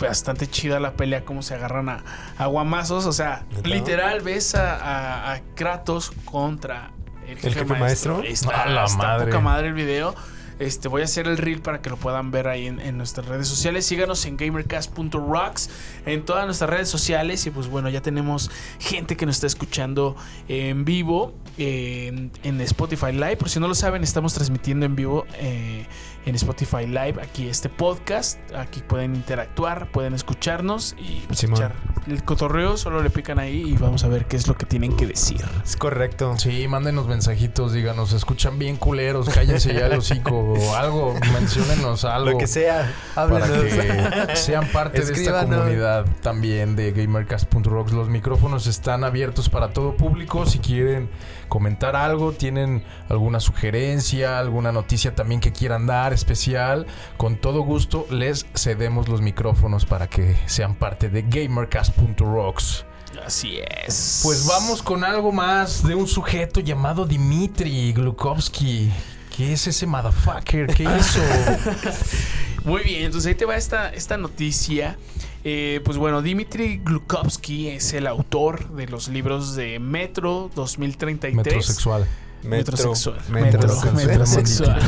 bastante chida la pelea cómo se agarran a, a guamazos o sea literal ves a, a- a Kratos contra El jefe maestro. Está, A la está madre. poca madre el video. Este, voy a hacer el reel para que lo puedan ver ahí en, en nuestras redes sociales. Síganos en gamercast.rocks en todas nuestras redes sociales. Y pues bueno, ya tenemos gente que nos está escuchando en vivo en, en Spotify Live. Por si no lo saben, estamos transmitiendo en vivo eh, en Spotify Live aquí este podcast. Aquí pueden interactuar, pueden escucharnos y Simón. escuchar el cotorreo. Solo le pican ahí y vamos a ver qué es lo que tienen que decir. Es correcto. Sí, mándenos mensajitos, díganos, escuchan bien culeros, cállense ya el hocico o algo, menciónenos algo. Lo que sea, para háblenos. que sean parte de esta comunidad también de gamercast.rocks. Los micrófonos están abiertos para todo público. Si quieren comentar algo, tienen alguna sugerencia, alguna noticia también que quieran dar especial, con todo gusto les cedemos los micrófonos para que sean parte de gamercast.rocks. Así es. Pues vamos con algo más de un sujeto llamado Dimitri Glukovsky. ¿Qué es ese motherfucker? ¿Qué hizo? Muy bien, entonces ahí te va esta, esta noticia. Eh, pues bueno, Dimitri Glukovsky es el autor de los libros de Metro 2033. Metrosexual. Metrosexual. Metro. Metro. Metro. Metrosexual.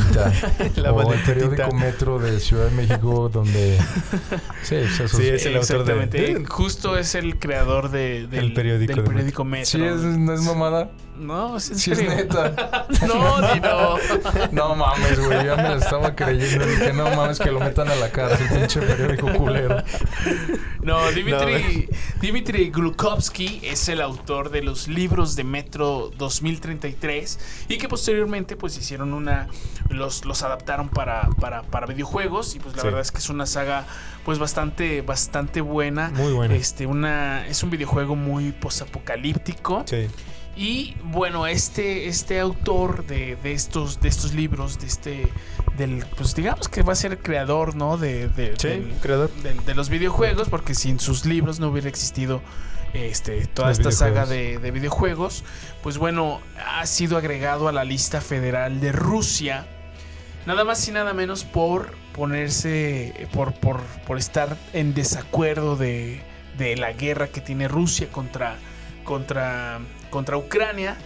La o el periódico Metro de Ciudad de México donde... Sí, pues eso Sí, es- el autor de- Exactamente. Justo es el creador de, del, El periódico del de periódico Metro. Sí, es, no es mamada. No, es en Sí es neta. No, ni no. No mames, güey. Ya me lo estaba creyendo. Dije, no mames, que lo metan a la cárcel, pinche periódico culero. No, Dimitri, Dimitri Glukovsky es el autor de los libros de Metro 2033 y que posteriormente pues hicieron una los, los adaptaron para, para, para videojuegos y pues la Sí. verdad es que es una saga pues bastante bastante buena. Muy buena. Este una es un videojuego muy posapocalíptico Sí. Y bueno, este, este autor de, de estos, de estos libros, de este, del, pues digamos que va a ser el creador, ¿no? De, de- Sí, del- creador. del- de los videojuegos, porque sin sus libros no hubiera existido este, toda esta saga de, de videojuegos. Pues bueno, ha sido agregado a la lista federal de Rusia. Nada más y nada menos por ponerse, por, por, por estar en desacuerdo de, de la guerra que tiene Rusia contra, contra, contra Ucrania.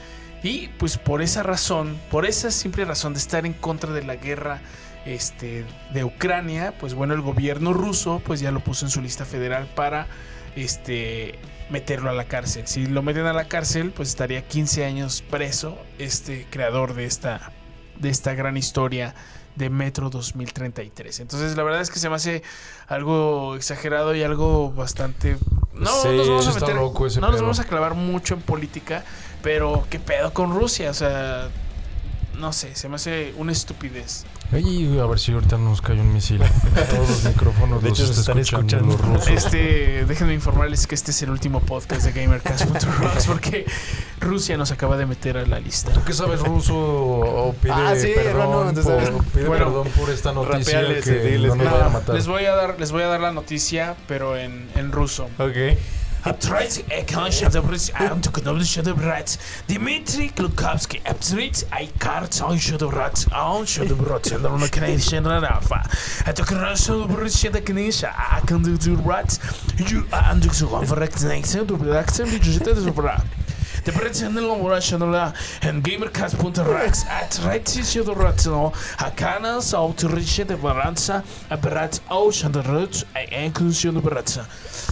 Y pues por esa razón, por esa simple razón de estar en contra de la guerra este, de Ucrania, pues bueno, el gobierno ruso pues ya lo puso en su lista federal para este, meterlo a la cárcel. Si lo meten a la cárcel, pues estaría 15 años preso este creador de esta, de esta gran historia de Metro 2033. Entonces la verdad es que se me hace algo exagerado y algo bastante... No Sí, nos vamos a meter, no nos vamos a clavar mucho en política, pero qué pedo con Rusia, o sea, no sé, se me hace una estupidez. Ay, a ver si ahorita nos cae un misil. Todos los micrófonos De los hecho, están escuchando, escuchando. los rusos. Este, déjenme informarles que este es el último podcast de GamerCast.rocks porque Rusia nos acaba de meter a la lista. ¿Tú qué sabes ruso o pide Ah, sí, perdón, entonces- por, pide Bueno, perdón por esta noticia que sí, diles no nos vaya a matar? Les voy a dar, les voy a dar la noticia, pero en, en ruso. Ok. Обтрать экономичный добрый, антикономичный добрать. Дмитрий Клуковский обтрать айкарт, он еще добрать, а он еще добрать, он на конечно рафа. Это хорошо добрать, это конечно, а кандидат, ю андексуан врактнексен, добрактен, бюджет Te preținul orașului în gamercast.rax atrakcji się do ratyno, a kanał sa autorycie de waranca, a brat aus the de rut, a inclusie de bratsa.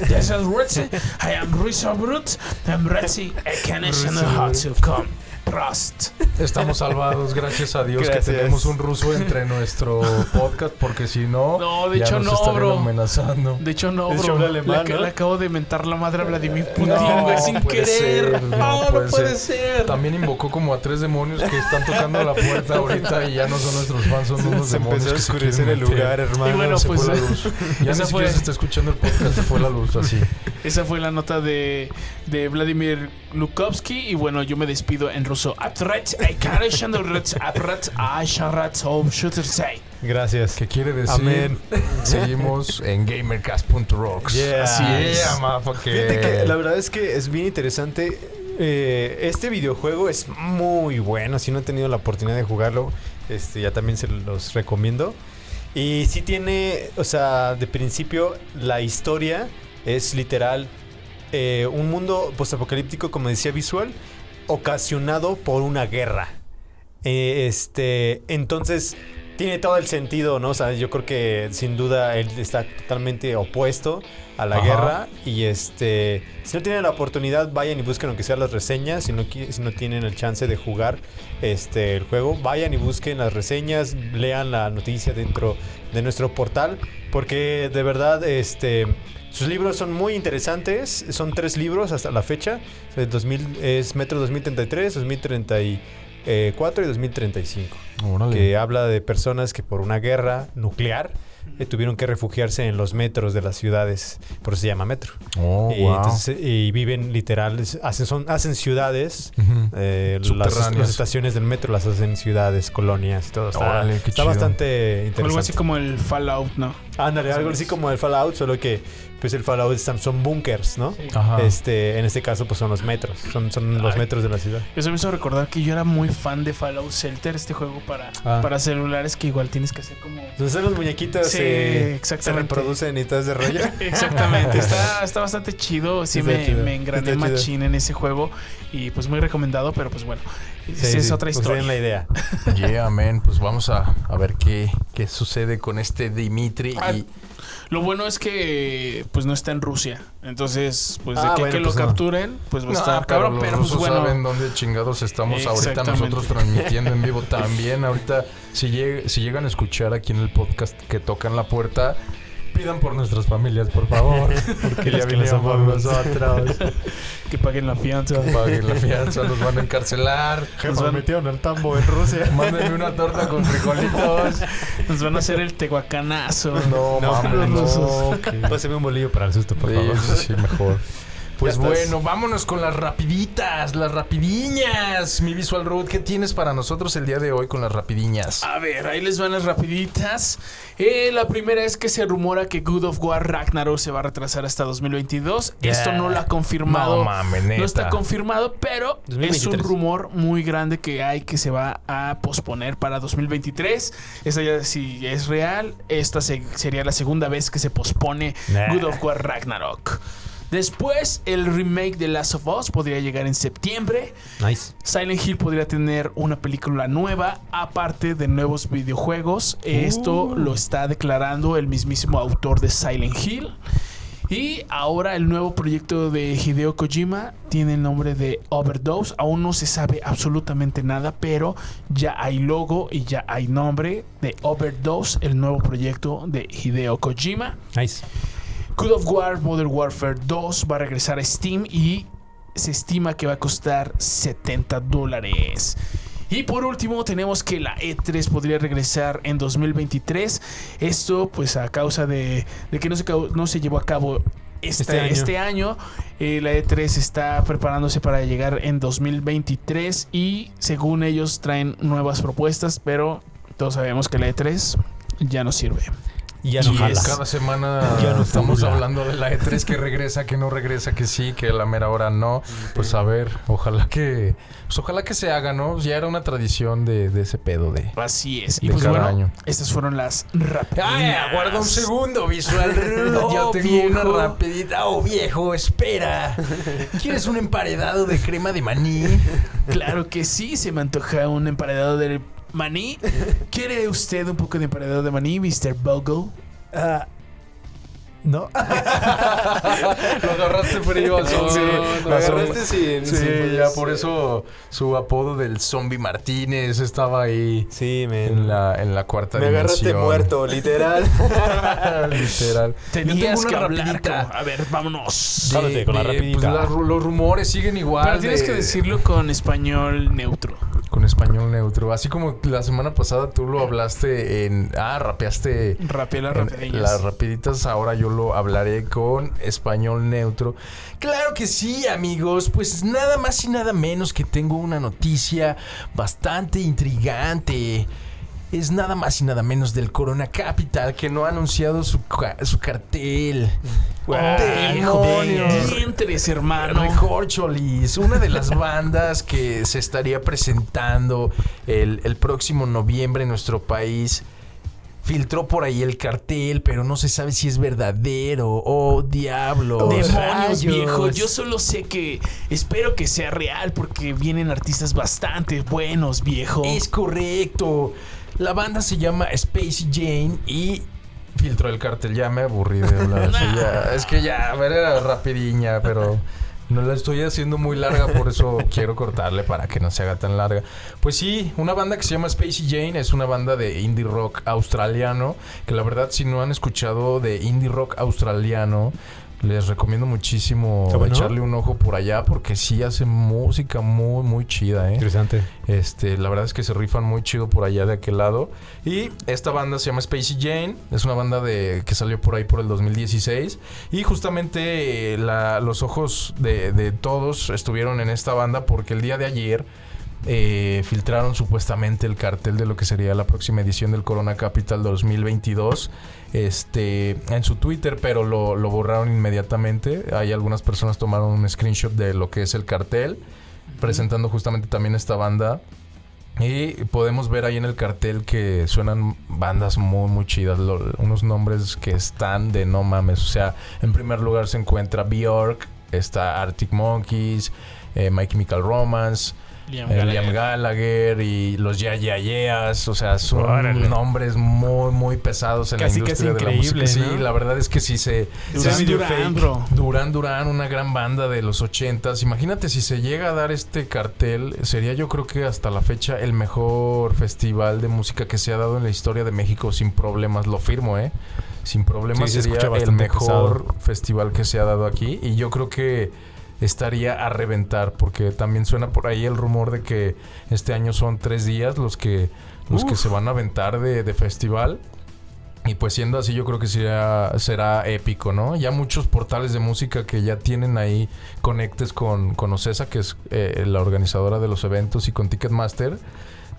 Des is rutte, hij am ruis am rut, hem rutte, a kennis en de hartje kom. Prost. Estamos salvados, gracias a Dios Gracias. que tenemos un ruso entre nuestro podcast, porque si no, No, de ya hecho nos no, estarían bro. amenazando. De hecho, no, De hecho, bro. alemán, le, ¿no? le acabo de mentar la madre a Vladimir Putin, No, güey, sin puede querer. ser, no puede puede ser. ser. También invocó como a tres demonios que están tocando la puerta ahorita y ya no son nuestros fans, son unos Se demonios empezó a oscurecer el lugar, hermano. Y bueno, se pues, fue la luz. Ya ni siquiera fue- se está escuchando el podcast, se fue la luz así. Esa fue la nota de, de Vladimir Lukovsky. Y bueno, yo me despido en ruso. Gracias. ¿Qué quiere decir? Amén. Seguimos en gamercast.rocks. Yeah. Así es, Yeah, motherfucker. Fíjate que la verdad es que es bien interesante. Eh, este videojuego es muy bueno. Si no han tenido la oportunidad de jugarlo, este, ya también se los recomiendo. Y sí tiene, o sea, de principio la historia es literal eh, un mundo postapocalíptico, como decía Visual, ocasionado por una guerra. Eh, este, entonces tiene todo el sentido, ¿no? O sea, yo creo que sin duda él está totalmente opuesto a la Ajá. guerra y este, si no tienen la oportunidad, vayan y busquen aunque sea las reseñas, si no si no tienen el chance de jugar este el juego, vayan y busquen las reseñas, lean la noticia dentro de nuestro portal, porque de verdad este sus libros son muy interesantes, son tres libros hasta la fecha, es 2000 es Metro 2033, 2034 y 2035 Órale. que habla de personas que por una guerra nuclear eh, tuvieron que refugiarse en los metros de las ciudades, por eso se llama metro. Oh, y, wow. entonces, eh, y viven literal, hacen, son, hacen ciudades, eh, las, estaciones del metro las hacen ciudades, colonias y todo. Está, Órale, qué está chido. bastante Algo así interesante. como el Fallout, ¿no? Ándale, algo así como el Fallout, solo que pues el Fallout están- son bunkers, ¿no? Ajá. Este, en este caso pues son los metros, son, son los Ay. metros de la ciudad. Eso me hizo recordar que yo era muy fan de Fallout Shelter, este juego para, Ah. para celulares que igual tienes que hacer como... Entonces los muñequitos Sí, eh, se reproducen y todo ese rollo. Exactamente, está, está bastante chido. Sí, Está me, chido, me engrané está chido. machín en ese juego. Y pues muy recomendado, pero pues bueno, esa Sí, es sí, otra pues historia. den la idea. Yeah, man. Pues vamos a, a ver qué, qué sucede con este Dimitri. Ah, y Lo bueno es que pues no está en Rusia. Entonces, pues de Ah, que, bueno, que lo pues no. capturen, pues va a No, estar pero cabrón. los Pero pues rusos bueno. saben dónde chingados estamos ahorita nosotros transmitiendo en vivo también. Ahorita, si, lleg- si llegan a escuchar aquí en el podcast que tocan la puerta, pidan por nuestras familias, por favor. Porque ya que vinieron por nosotros. Que paguen la fianza. Paguen la fianza, nos van a encarcelar. Nos van- metieron al tambo en Rusia. Mándenme una torta con frijolitos. Nos van a hacer el tehuacanazo. No, No, mames, no. que- Pásame un bolillo para el susto, por Sí, favor. sí, sí, mejor. Pues bueno, vámonos con las rapiditas, las rapidiñas. Mi Visual Road, ¿qué tienes para nosotros el día de hoy con las rapidiñas? A ver, ahí les van las rapiditas. Eh, la primera es que se rumora que God of War Ragnarok se va a retrasar hasta 2022. Esto no lo ha confirmado. No mames, neta. No está confirmado, pero es 2023. un rumor muy grande que hay que se va a posponer para 2023. Esta ya si es real, esta se- sería la segunda vez que se pospone Nah. God of War Ragnarok. Después, el remake de Last of Us podría llegar en septiembre. Nice. Silent Hill podría tener una película nueva, aparte de nuevos videojuegos. Esto lo está declarando el mismísimo autor de Silent Hill. Y ahora el nuevo proyecto de Hideo Kojima tiene el nombre de Overdose. Aún no se sabe absolutamente nada, pero ya hay logo y ya hay nombre de Overdose, el nuevo proyecto de Hideo Kojima. Nice. God of War Modern Warfare 2 va a regresar a Steam y se estima que va a costar 70 dólares. Y por último tenemos que la E3 podría regresar en 2023. Esto pues a causa de, de que no se, cau- no se llevó a cabo este, Este año. año. Eh, la E3 está preparándose para llegar en 2023 y según ellos traen nuevas propuestas, pero todos sabemos que la E3 ya no sirve. Y ya no Y jala. es- Cada semana Ya no estamos hablando de la E3 que regresa, que no regresa, que sí, que a la mera hora no. Pues a ver, ojalá que pues ojalá que se haga, ¿no? Ya era una tradición de, de ese pedo de Así es. Y De pues cada bueno, año. estas fueron las rápidas. Ay, aguarda un segundo, visual. Oh, Yo tengo viejo. una rapidita. Oh, viejo, espera. ¿Quieres un emparedado de crema de maní? Claro que sí, se me antoja un emparedado de maní. ¿Quiere usted un poco de emparedado de maní, Mr. Bogle? Ah, no. Lo agarraste frío al zombie. Sí, me agarraste sin- Sí, sin- ya por eso su apodo del zombie Martínez estaba ahí Sí, en la, en la cuarta Me agarraste dimensión. muerto, literal. Literal. Tenías que una hablar. rapidita. A ver, vámonos. De- con la rapidita. pues, las- los rumores siguen igual. Pero tienes de- que decirlo con español neutro. Con español neutro. Así como la semana pasada tú lo hablaste en. Ah, rapeaste. Rapié las en rapidillas. las rapiditas, ahora yo lo hablaré con español neutro. Claro que sí, amigos. Pues nada más y nada menos que tengo una noticia bastante intrigante. Es nada más y nada menos del Corona Capital que no ha anunciado su, su cartel. Ah, viejo, ¡Demonios! dientes, hermano. Recorcholis, una de las bandas que se estaría presentando el, el próximo noviembre en nuestro país. Filtró por ahí el cartel, pero no se sabe si es verdadero. Oh, diablo. Demonios, rayos. viejo. Yo solo sé que espero que sea real porque vienen artistas bastante buenos, viejo. Es correcto. La banda se llama Spacey Jane y filtró el cartel. Ya me aburrí de hablar. ya. Es que ya, a ver, era rapidiña, pero no la estoy haciendo muy larga, por eso quiero cortarle para que no se haga tan larga. Pues sí, una banda que se llama Spacey Jane es una banda de indie rock australiano, que la verdad si no han escuchado de indie rock australiano, les recomiendo muchísimo ¿Cómo no? echarle un ojo por allá porque sí hacen música muy muy chida, ¿eh? Interesante. Este, la verdad es que se rifan muy chido por allá de aquel lado. Y esta banda se llama Spacey Jane. Es una banda de, que salió por ahí por el 2016. Y justamente eh, la- los ojos de, de todos estuvieron en esta banda porque el día de ayer eh, filtraron supuestamente el cartel de lo que sería la próxima edición del Corona Capital 2022 este, en su Twitter, pero lo, lo borraron inmediatamente. Hay algunas personas tomaron un screenshot de lo que es el cartel, presentando justamente también esta banda. Y podemos ver ahí en el cartel que suenan bandas muy, muy chidas. lo- unos nombres que están de no mames. O sea, en primer lugar se encuentra Bjork, está Arctic Monkeys, eh, My Chemical Romance, Liam eh, Gallagher. Liam Gallagher y los Ya Ya Yeahs, o sea, son Órale. nombres muy, muy pesados en Casi, la casi industria de la increíble, música. Sí, la verdad es que sí se... Duran se- bro. Duran, una gran banda de los ochentas. Imagínate si se llega a dar este cartel, sería yo creo que hasta la fecha el mejor festival de música que se ha dado en la historia de México sin problemas. Lo firmo, ¿eh? Sin problemas Sí, se sería el mejor pesado. festival que se ha dado aquí. Y yo creo que estaría a reventar porque también suena por ahí el rumor de que este año son tres días los que los que se van a aventar de, de festival y pues siendo así yo creo que será, será épico, ¿no? Ya muchos portales de música que ya tienen ahí conectes con, con Ocesa, que es eh, la organizadora de los eventos, y con Ticketmaster,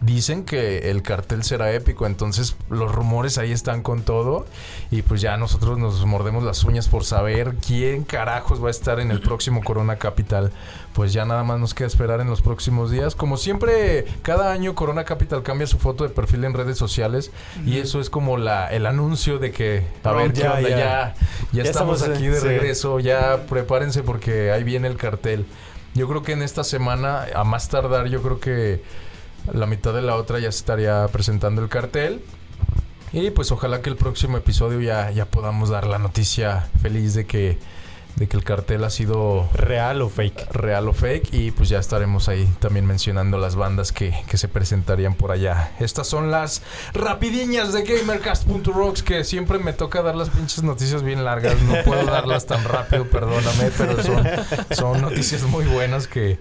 dicen que el cartel será épico. Entonces los rumores ahí están con todo. Y pues ya nosotros nos mordemos las uñas por saber quién carajos va a estar en el próximo Corona Capital. Pues ya nada más nos queda esperar en los próximos días. Como siempre, cada año Corona Capital cambia su foto de perfil en redes sociales. Y eso es como la, el anuncio de que, a ver, ¿qué Ya, onda? ya. Ya, estamos, estamos, aquí de sí. regreso. Ya prepárense porque ahí viene el cartel. Yo creo que en esta semana, a más tardar, yo creo que la mitad de la otra ya se estaría presentando el cartel. Y pues ojalá que el próximo episodio ya, ya podamos dar la noticia feliz de que, de que el cartel ha sido ¿Real o fake? real o fake. Y pues ya estaremos ahí también mencionando las bandas que, que se presentarían por allá. Estas son las rapidiñas de Gamercast.rocks que siempre me toca dar las pinches noticias bien largas. No puedo darlas tan rápido, perdóname, pero son, son noticias muy buenas que,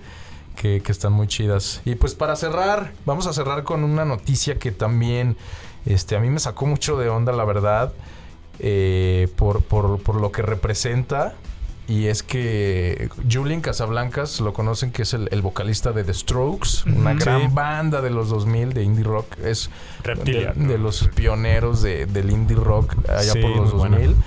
que, que están muy chidas. Y pues para cerrar, vamos a cerrar con una noticia que también este, a mí me sacó mucho de onda, la verdad, eh, por, por, por lo que representa. Y es que Julian Casablancas, lo conocen que es el, el vocalista de The Strokes, una gran Sí. banda de los 2000 de indie rock. Es de, Reptilian. de los pioneros de- del indie rock allá Sí, por los muy buena. 2000 Ujú.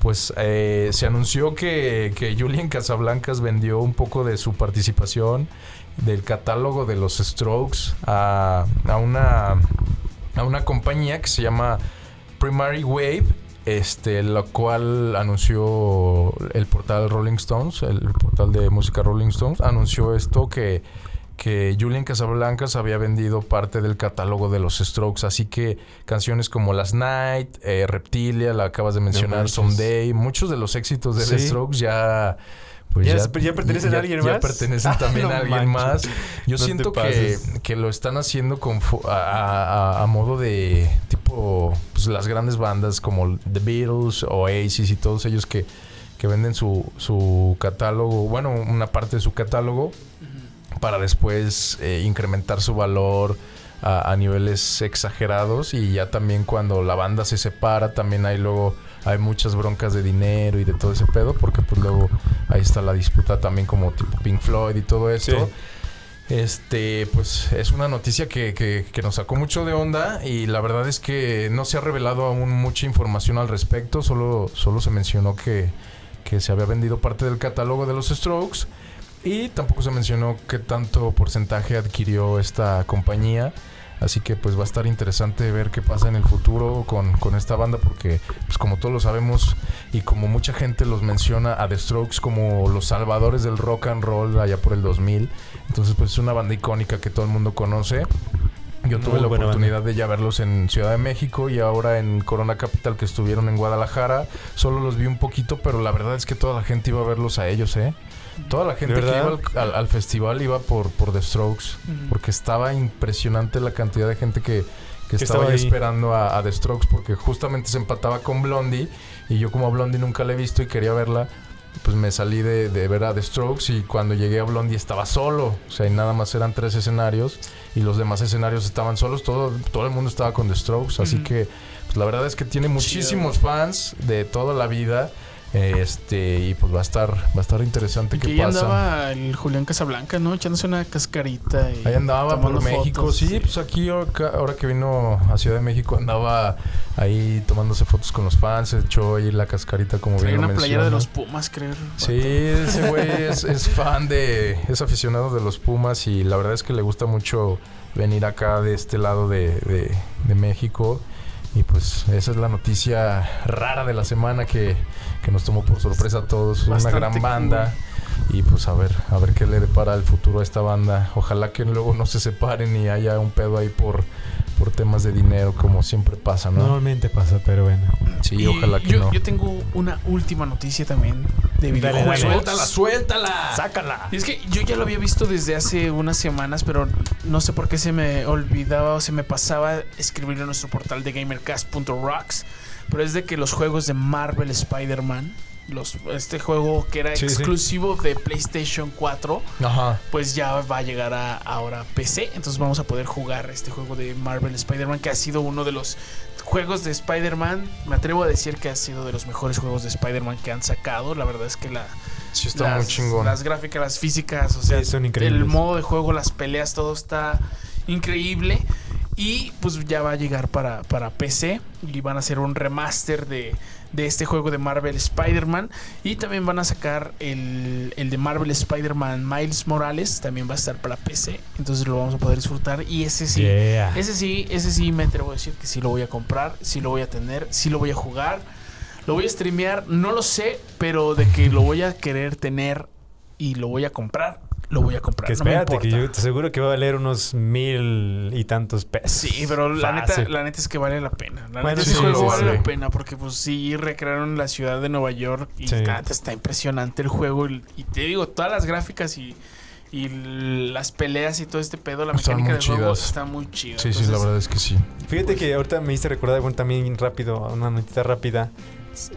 pues eh, se anunció que, que Julian Casablancas vendió un poco de su participación del catálogo de los Strokes a, a una, a una compañía que se llama Primary Wave, este, la cual anunció el portal Rolling Stones, el portal de música Rolling Stones, anunció esto que que Julian Casablancas había vendido parte del catálogo de los Strokes, así que canciones como Last Night, eh, Reptilia, la acabas de mencionar. Someday, muchos de los éxitos de The Sí. Strokes ya pues ¿Ya- ya pertenecen a alguien ya más? pertenecen Ah, también no a alguien manches. más. Yo No siento que, que lo están haciendo con fo- a, a- a modo de tipo pues las grandes bandas como The Beatles, Oasis y todos ellos que, que venden su, su catálogo, bueno, una parte de su catálogo para después eh, incrementar su valor a, a niveles exagerados y ya también cuando la banda se separa también hay luego hay muchas broncas de dinero y de todo ese pedo porque pues luego ahí está la disputa también como tipo Pink Floyd y todo esto. Este, pues es una noticia que, que- que nos sacó mucho de onda y la verdad es que no se ha revelado aún mucha información al respecto, solo, solo se mencionó que, que se había vendido parte del catálogo de los Strokes y tampoco se mencionó qué tanto porcentaje adquirió esta compañía. Así que pues va a estar interesante ver qué pasa en el futuro con, con esta banda porque pues como todos lo sabemos y como mucha gente los menciona a The Strokes como los salvadores del rock and roll allá por el 2000. Entonces pues es una banda icónica que todo el mundo conoce. Yo tuve Muy la oportunidad de ya verlos en Ciudad de México y ahora en Corona Capital que estuvieron en Guadalajara. Solo los vi un poquito, pero la verdad es que toda la gente iba a verlos a ellos, ¿eh? Toda la gente que iba al, al- al festival iba por, por The Strokes, porque estaba impresionante la cantidad de gente que, que Que estaba, estaba ahí esperando a, a The Strokes, porque justamente se empataba con Blondie y yo como a Blondie nunca la he visto y quería verla. Pues me salí de, de ver a The Strokes y cuando llegué a Blondie estaba solo. O sea, y nada más eran tres escenarios y los demás escenarios estaban solos. Todo, todo el mundo estaba con The Strokes. Así que, pues la verdad es que tiene muchísimos fans de toda la vida. Este, y pues va a estar, va a estar interesante qué que pasa. andaba el Julián Casablanca, ¿no? Echándose una cascarita. Y Ahí andaba por México, fotos, sí, pues aquí ahora que vino a Ciudad de México andaba ahí tomándose fotos con los fans, echó ahí la cascarita como bien una playera de los Pumas, creo. Sí, ese güey es, es fan de, es aficionado de los Pumas y la verdad es que le gusta mucho venir acá de este lado de, de- de México. Y pues esa es la noticia rara de la semana que, que nos tomó por sorpresa a todos. Una gran banda. Y pues a ver, a ver qué le depara el futuro a esta banda. Ojalá que luego no se separen y haya un pedo ahí por, por temas de dinero, como siempre pasa, ¿no? Normalmente pasa, pero bueno. Sí, Y ojalá que yo, no. yo tengo una última noticia también de Dale, videojuegos. dale. ¡Suéltala, suéltala! ¡Sácala! Y es que yo ya lo había visto desde hace unas semanas, pero no sé por qué se me olvidaba o se me pasaba escribirlo en nuestro portal de gamercast.rocks. Pero es de que los juegos de Marvel Spider-Man, los, este juego que era Sí, sí. exclusivo de PlayStation 4, Ajá. pues ya va a llegar a ahora PC. Entonces vamos a poder jugar este juego de Marvel Spider-Man, que ha sido uno de los juegos de Spider-Man. Me atrevo a decir que ha sido de los mejores juegos de Spider-Man que han sacado. La verdad es que la, Sí, está las, muy chingón. las gráficas, las físicas, o sea, son el modo de juego, las peleas, todo está increíble. Y pues ya va a llegar para, para PC y van a hacer un remaster de, de este juego de Marvel Spider-Man. Y también van a sacar el, el de Marvel Spider-Man Miles Morales, también va a estar para PC. Entonces lo vamos a poder disfrutar. Y ese sí, Yeah. ese sí, ese sí me atrevo a decir que sí lo voy a comprar, sí lo voy a tener, sí lo voy a jugar. Lo voy a streamear, no lo sé, pero de que lo voy a querer tener y lo voy a comprar, lo voy a comprar. Que no me espérate, que importa. yo te aseguro que va a valer unos mil y tantos pesos. Sí, pero la neta, la neta es que vale la pena. La Bueno, neta, sí, ese juego sí, vale sí. la pena porque pues sí recrearon la ciudad de Nueva York y neta está impresionante el juego. Y, y te digo, todas las gráficas y, y las peleas y todo este pedo, la Están mecánica del juego está muy chida. Sí, sí, la Entonces, verdad es que sí. Fíjate que ahorita me hice recordar bueno, también rápido, una notita rápida.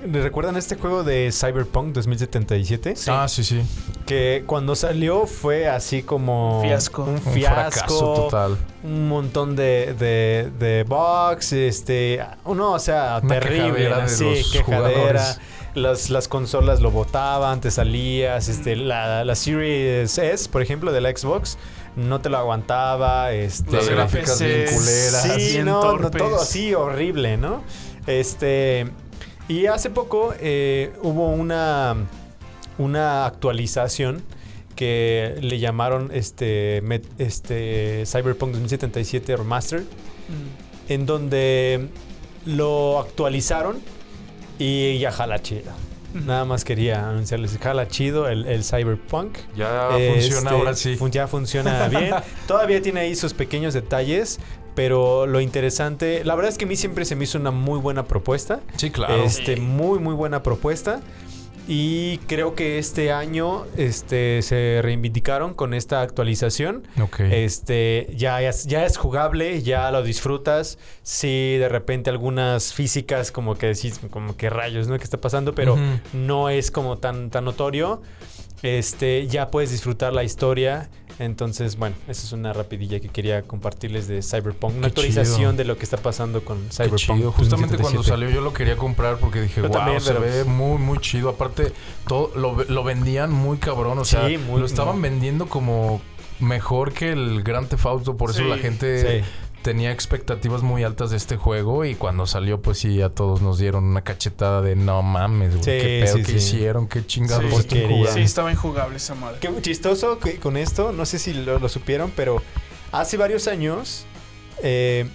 ¿Le ¿Recuerdan este juego de Cyberpunk 2077? Sí. Ah, sí, sí. Que cuando salió fue así como... Fiasco. Un Un fiasco. fracaso total. Un montón de, de, de bugs, este... Uno, o sea, Una terrible. quejadera de Sí, los quejadera. jugadores. Las, las consolas lo botaban, te salías. Este, la, la Series S, por ejemplo, de la Xbox, no te lo aguantaba. Este, Las gráficas bien culeras. Sí, bien no, no, torpes. todo así horrible, ¿no? Este. Y hace poco eh, hubo una. Una actualización que le llamaron este, met- este Cyberpunk 2077 Remastered, mm, en donde lo actualizaron y ya jala chido. Nada más quería anunciarles, jala chido el, el Cyberpunk. Ya Este, funciona ahora sí. fun- ya funciona bien. Todavía tiene ahí sus pequeños detalles, pero lo interesante, la verdad es que a mí siempre se me hizo una muy buena propuesta. Sí, claro. Este, Sí. muy, muy buena propuesta. Y creo que este año este, se reivindicaron con esta actualización. ok. Este, ya es, ya es jugable, ya lo disfrutas. Sí, de repente algunas físicas como que decís, como que rayos, ¿no? ¿Qué está pasando? Pero Ujú. no es como tan, tan notorio. Este, ya puedes disfrutar la historia. Entonces, bueno, esa es una rapidilla que quería compartirles de Cyberpunk. Una Qué actualización chido. de lo que está pasando con Cyberpunk. Justamente cuando 2077. salió yo lo quería comprar porque dije, Yo wow, también, se ve pues- muy, muy chido. Aparte, todo lo, lo vendían muy cabrón. O sea, muy- lo estaban muy. vendiendo como mejor que el Grand Theft Auto. Por eso Sí, la gente Sí. Tenía expectativas muy altas de este juego. Y cuando salió, pues sí, a todos nos dieron una cachetada de no mames, güey. Sí, qué pedo sí, que sí. hicieron, qué chingados Sí. estaba injugable esa madre. Qué chistoso que con esto, no sé si lo, lo supieron, pero hace varios años eh,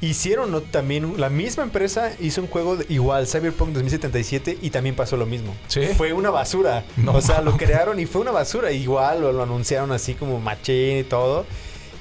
hicieron ¿no? también, la misma empresa hizo un juego de- igual, Cyberpunk 2077, y también pasó lo mismo. ¿Sí? Fue una basura. No o sea, lo crearon y fue una basura. Igual lo, lo anunciaron así como machín y todo.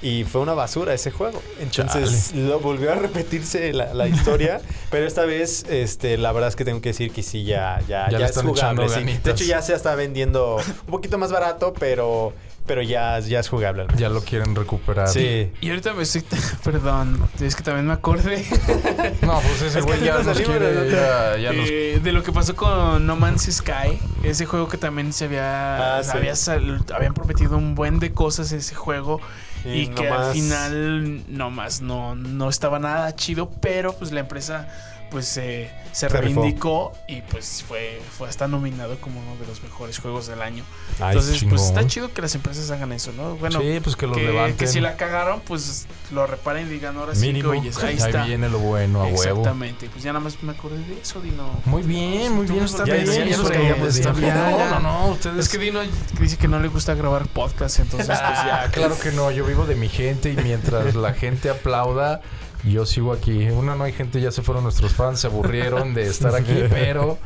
Y fue una basura ese juego. Entonces lo volvió a repetirse la, la historia. pero esta vez, este, la verdad es que tengo que decir que sí, ya, ya, Ya es jugable. sí. De hecho, ya se está vendiendo un poquito más barato, pero, pero ya, ya es jugable. Ya lo quieren recuperar. Sí. Y ahorita me estoy... Perdón, es que también me acordé No, pues ese Es que güey ya nos quiere. de- Ya, ya nos eh, de lo que pasó con No Man's Sky. Ese juego que también se había... Ah, sí. había sal- habían prometido un buen de cosas ese juego. Y, Y que al final nomás no, no estaba nada chido, pero pues la empresa pues se Se rifó. reivindicó y pues fue, fue hasta nominado como uno de los mejores juegos del año. Ay, Entonces chingón. pues está chido que las empresas hagan eso, ¿no? Bueno, sí, pues que lo que, levanten. que si la cagaron pues lo reparen y digan ahora sí, Mínimo. oyes, ahí Ahí está. viene lo bueno, a huevo. Exactamente, pues ya nada más me acordé de eso, Dino. Muy bien, muy bien. Está bien. eso está bien. Ya, No, no, no. Ustedes. Es que Dino dice que no le gusta grabar podcast, entonces pues ya. claro que no. Yo vivo de mi gente y mientras la gente aplauda, yo sigo aquí. Una no hay gente, ya se fueron nuestros fans, se aburrieron de estar aquí, pero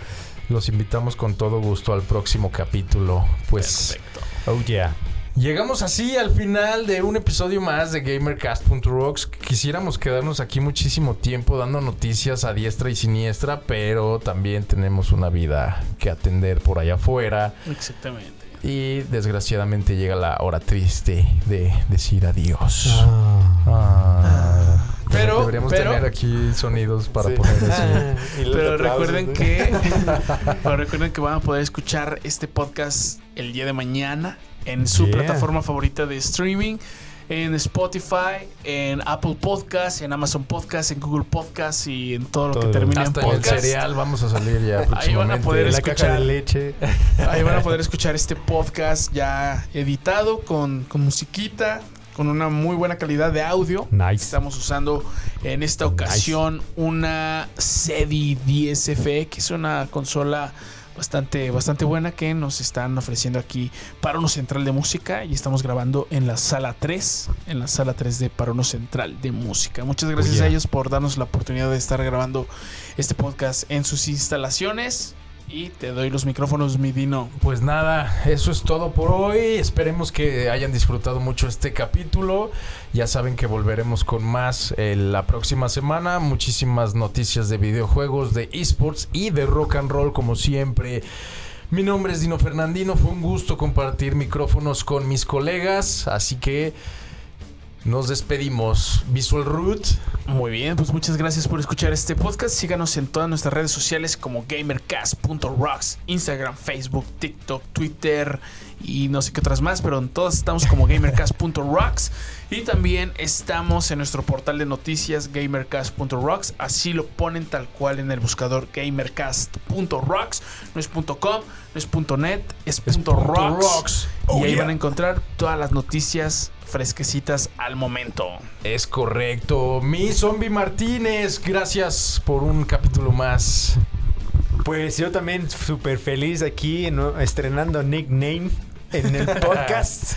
los invitamos con todo gusto al próximo capítulo. Pues Perfecto. Oh, yeah. llegamos así al final de un episodio más de GamerCast.rocks. Quisiéramos quedarnos aquí muchísimo tiempo dando noticias a diestra y siniestra, pero también tenemos una vida que atender por allá afuera. Exactamente. Y desgraciadamente llega la hora triste de decir adiós. Ah. Pero- deberíamos pero- tener aquí sonidos para Sí. poner los Pero recuerden que pero recuerden que van a poder escuchar este podcast el día de mañana en su Yeah. plataforma favorita de streaming, en Spotify, en Apple Podcast, en Amazon Podcast, en Google Podcast y en todo lo que en Hasta en el podcast. cereal vamos a salir ya Ahí van a poder En la escuchar. caja de leche. Ahí van a poder escuchar este podcast ya editado con, con musiquita, con una muy buena calidad de audio. Nice. Estamos usando en esta ocasión una SEDI 10FE, que es una consola bastante, bastante buena que nos están ofreciendo aquí Parono Central de Música y estamos grabando en la sala 3, en la sala 3 de Parono Central de Música. Muchas gracias yeah. a ellos por darnos la oportunidad de estar grabando este podcast en sus instalaciones. Y te doy los micrófonos, mi Dino. Pues nada, eso es todo por hoy. Esperemos que hayan disfrutado mucho este capítulo. Ya saben que volveremos con más eh, la próxima semana. Muchísimas noticias de videojuegos, de esports y de rock and roll como siempre. Mi nombre es Dino Fernandino. Fue un gusto compartir micrófonos con mis colegas. Así que nos despedimos. Visual Root. Muy bien, pues muchas gracias por escuchar este podcast. Síganos en todas nuestras redes sociales como gamercast.rocks, Instagram, Facebook, TikTok, Twitter y no sé qué otras más, pero en todas estamos como gamercast.rocks. Y también estamos en nuestro portal de noticias gamercast.rocks. Así lo ponen tal cual en el buscador gamercast.rocks. No es .com, no es .net, es, Es punto .rocks. Y Oh, ahí yeah. van a encontrar todas las noticias fresquecitas al momento. Es correcto. Mi zombie Martínez. Gracias por un capítulo más. Pues yo también súper feliz aquí ¿no? estrenando nickname en el podcast.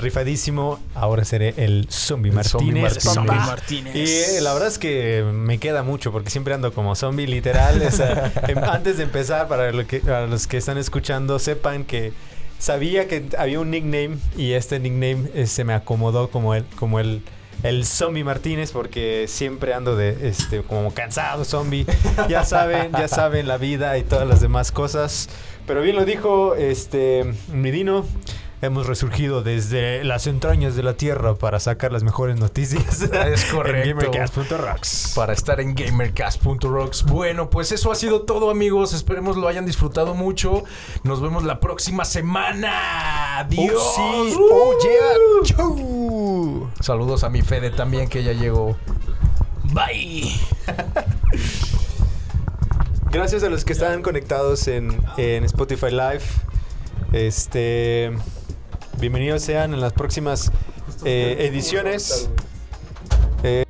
Rifadísimo. Ahora seré el Zombie Martínez. Zombie. Martínez. Y eh, la verdad es que me queda mucho porque siempre ando como zombie literal. o sea, em- antes de empezar, para, lo que, para los que están escuchando, sepan que sabía que había un nickname y este nickname eh, se me acomodó como el, como el, el zombie Martínez porque siempre ando de este como cansado zombie. Ya saben, ya saben la vida y todas las demás cosas. Pero bien lo dijo este Midino. Hemos resurgido desde las entrañas de la tierra para sacar las mejores noticias. Es correcto. En gamercast.rocks. para estar en gamercast.rocks. Bueno, pues eso ha sido todo, amigos. Esperemos lo hayan disfrutado mucho. Nos vemos la próxima semana. Adiós. Oh, sí. Oh, yeah. Chau. Saludos a mi Fede también, que ya llegó. Bye. Gracias a los que están conectados en, en Spotify Live. Este. Bienvenidos sean en las próximas eh, ediciones. Eh,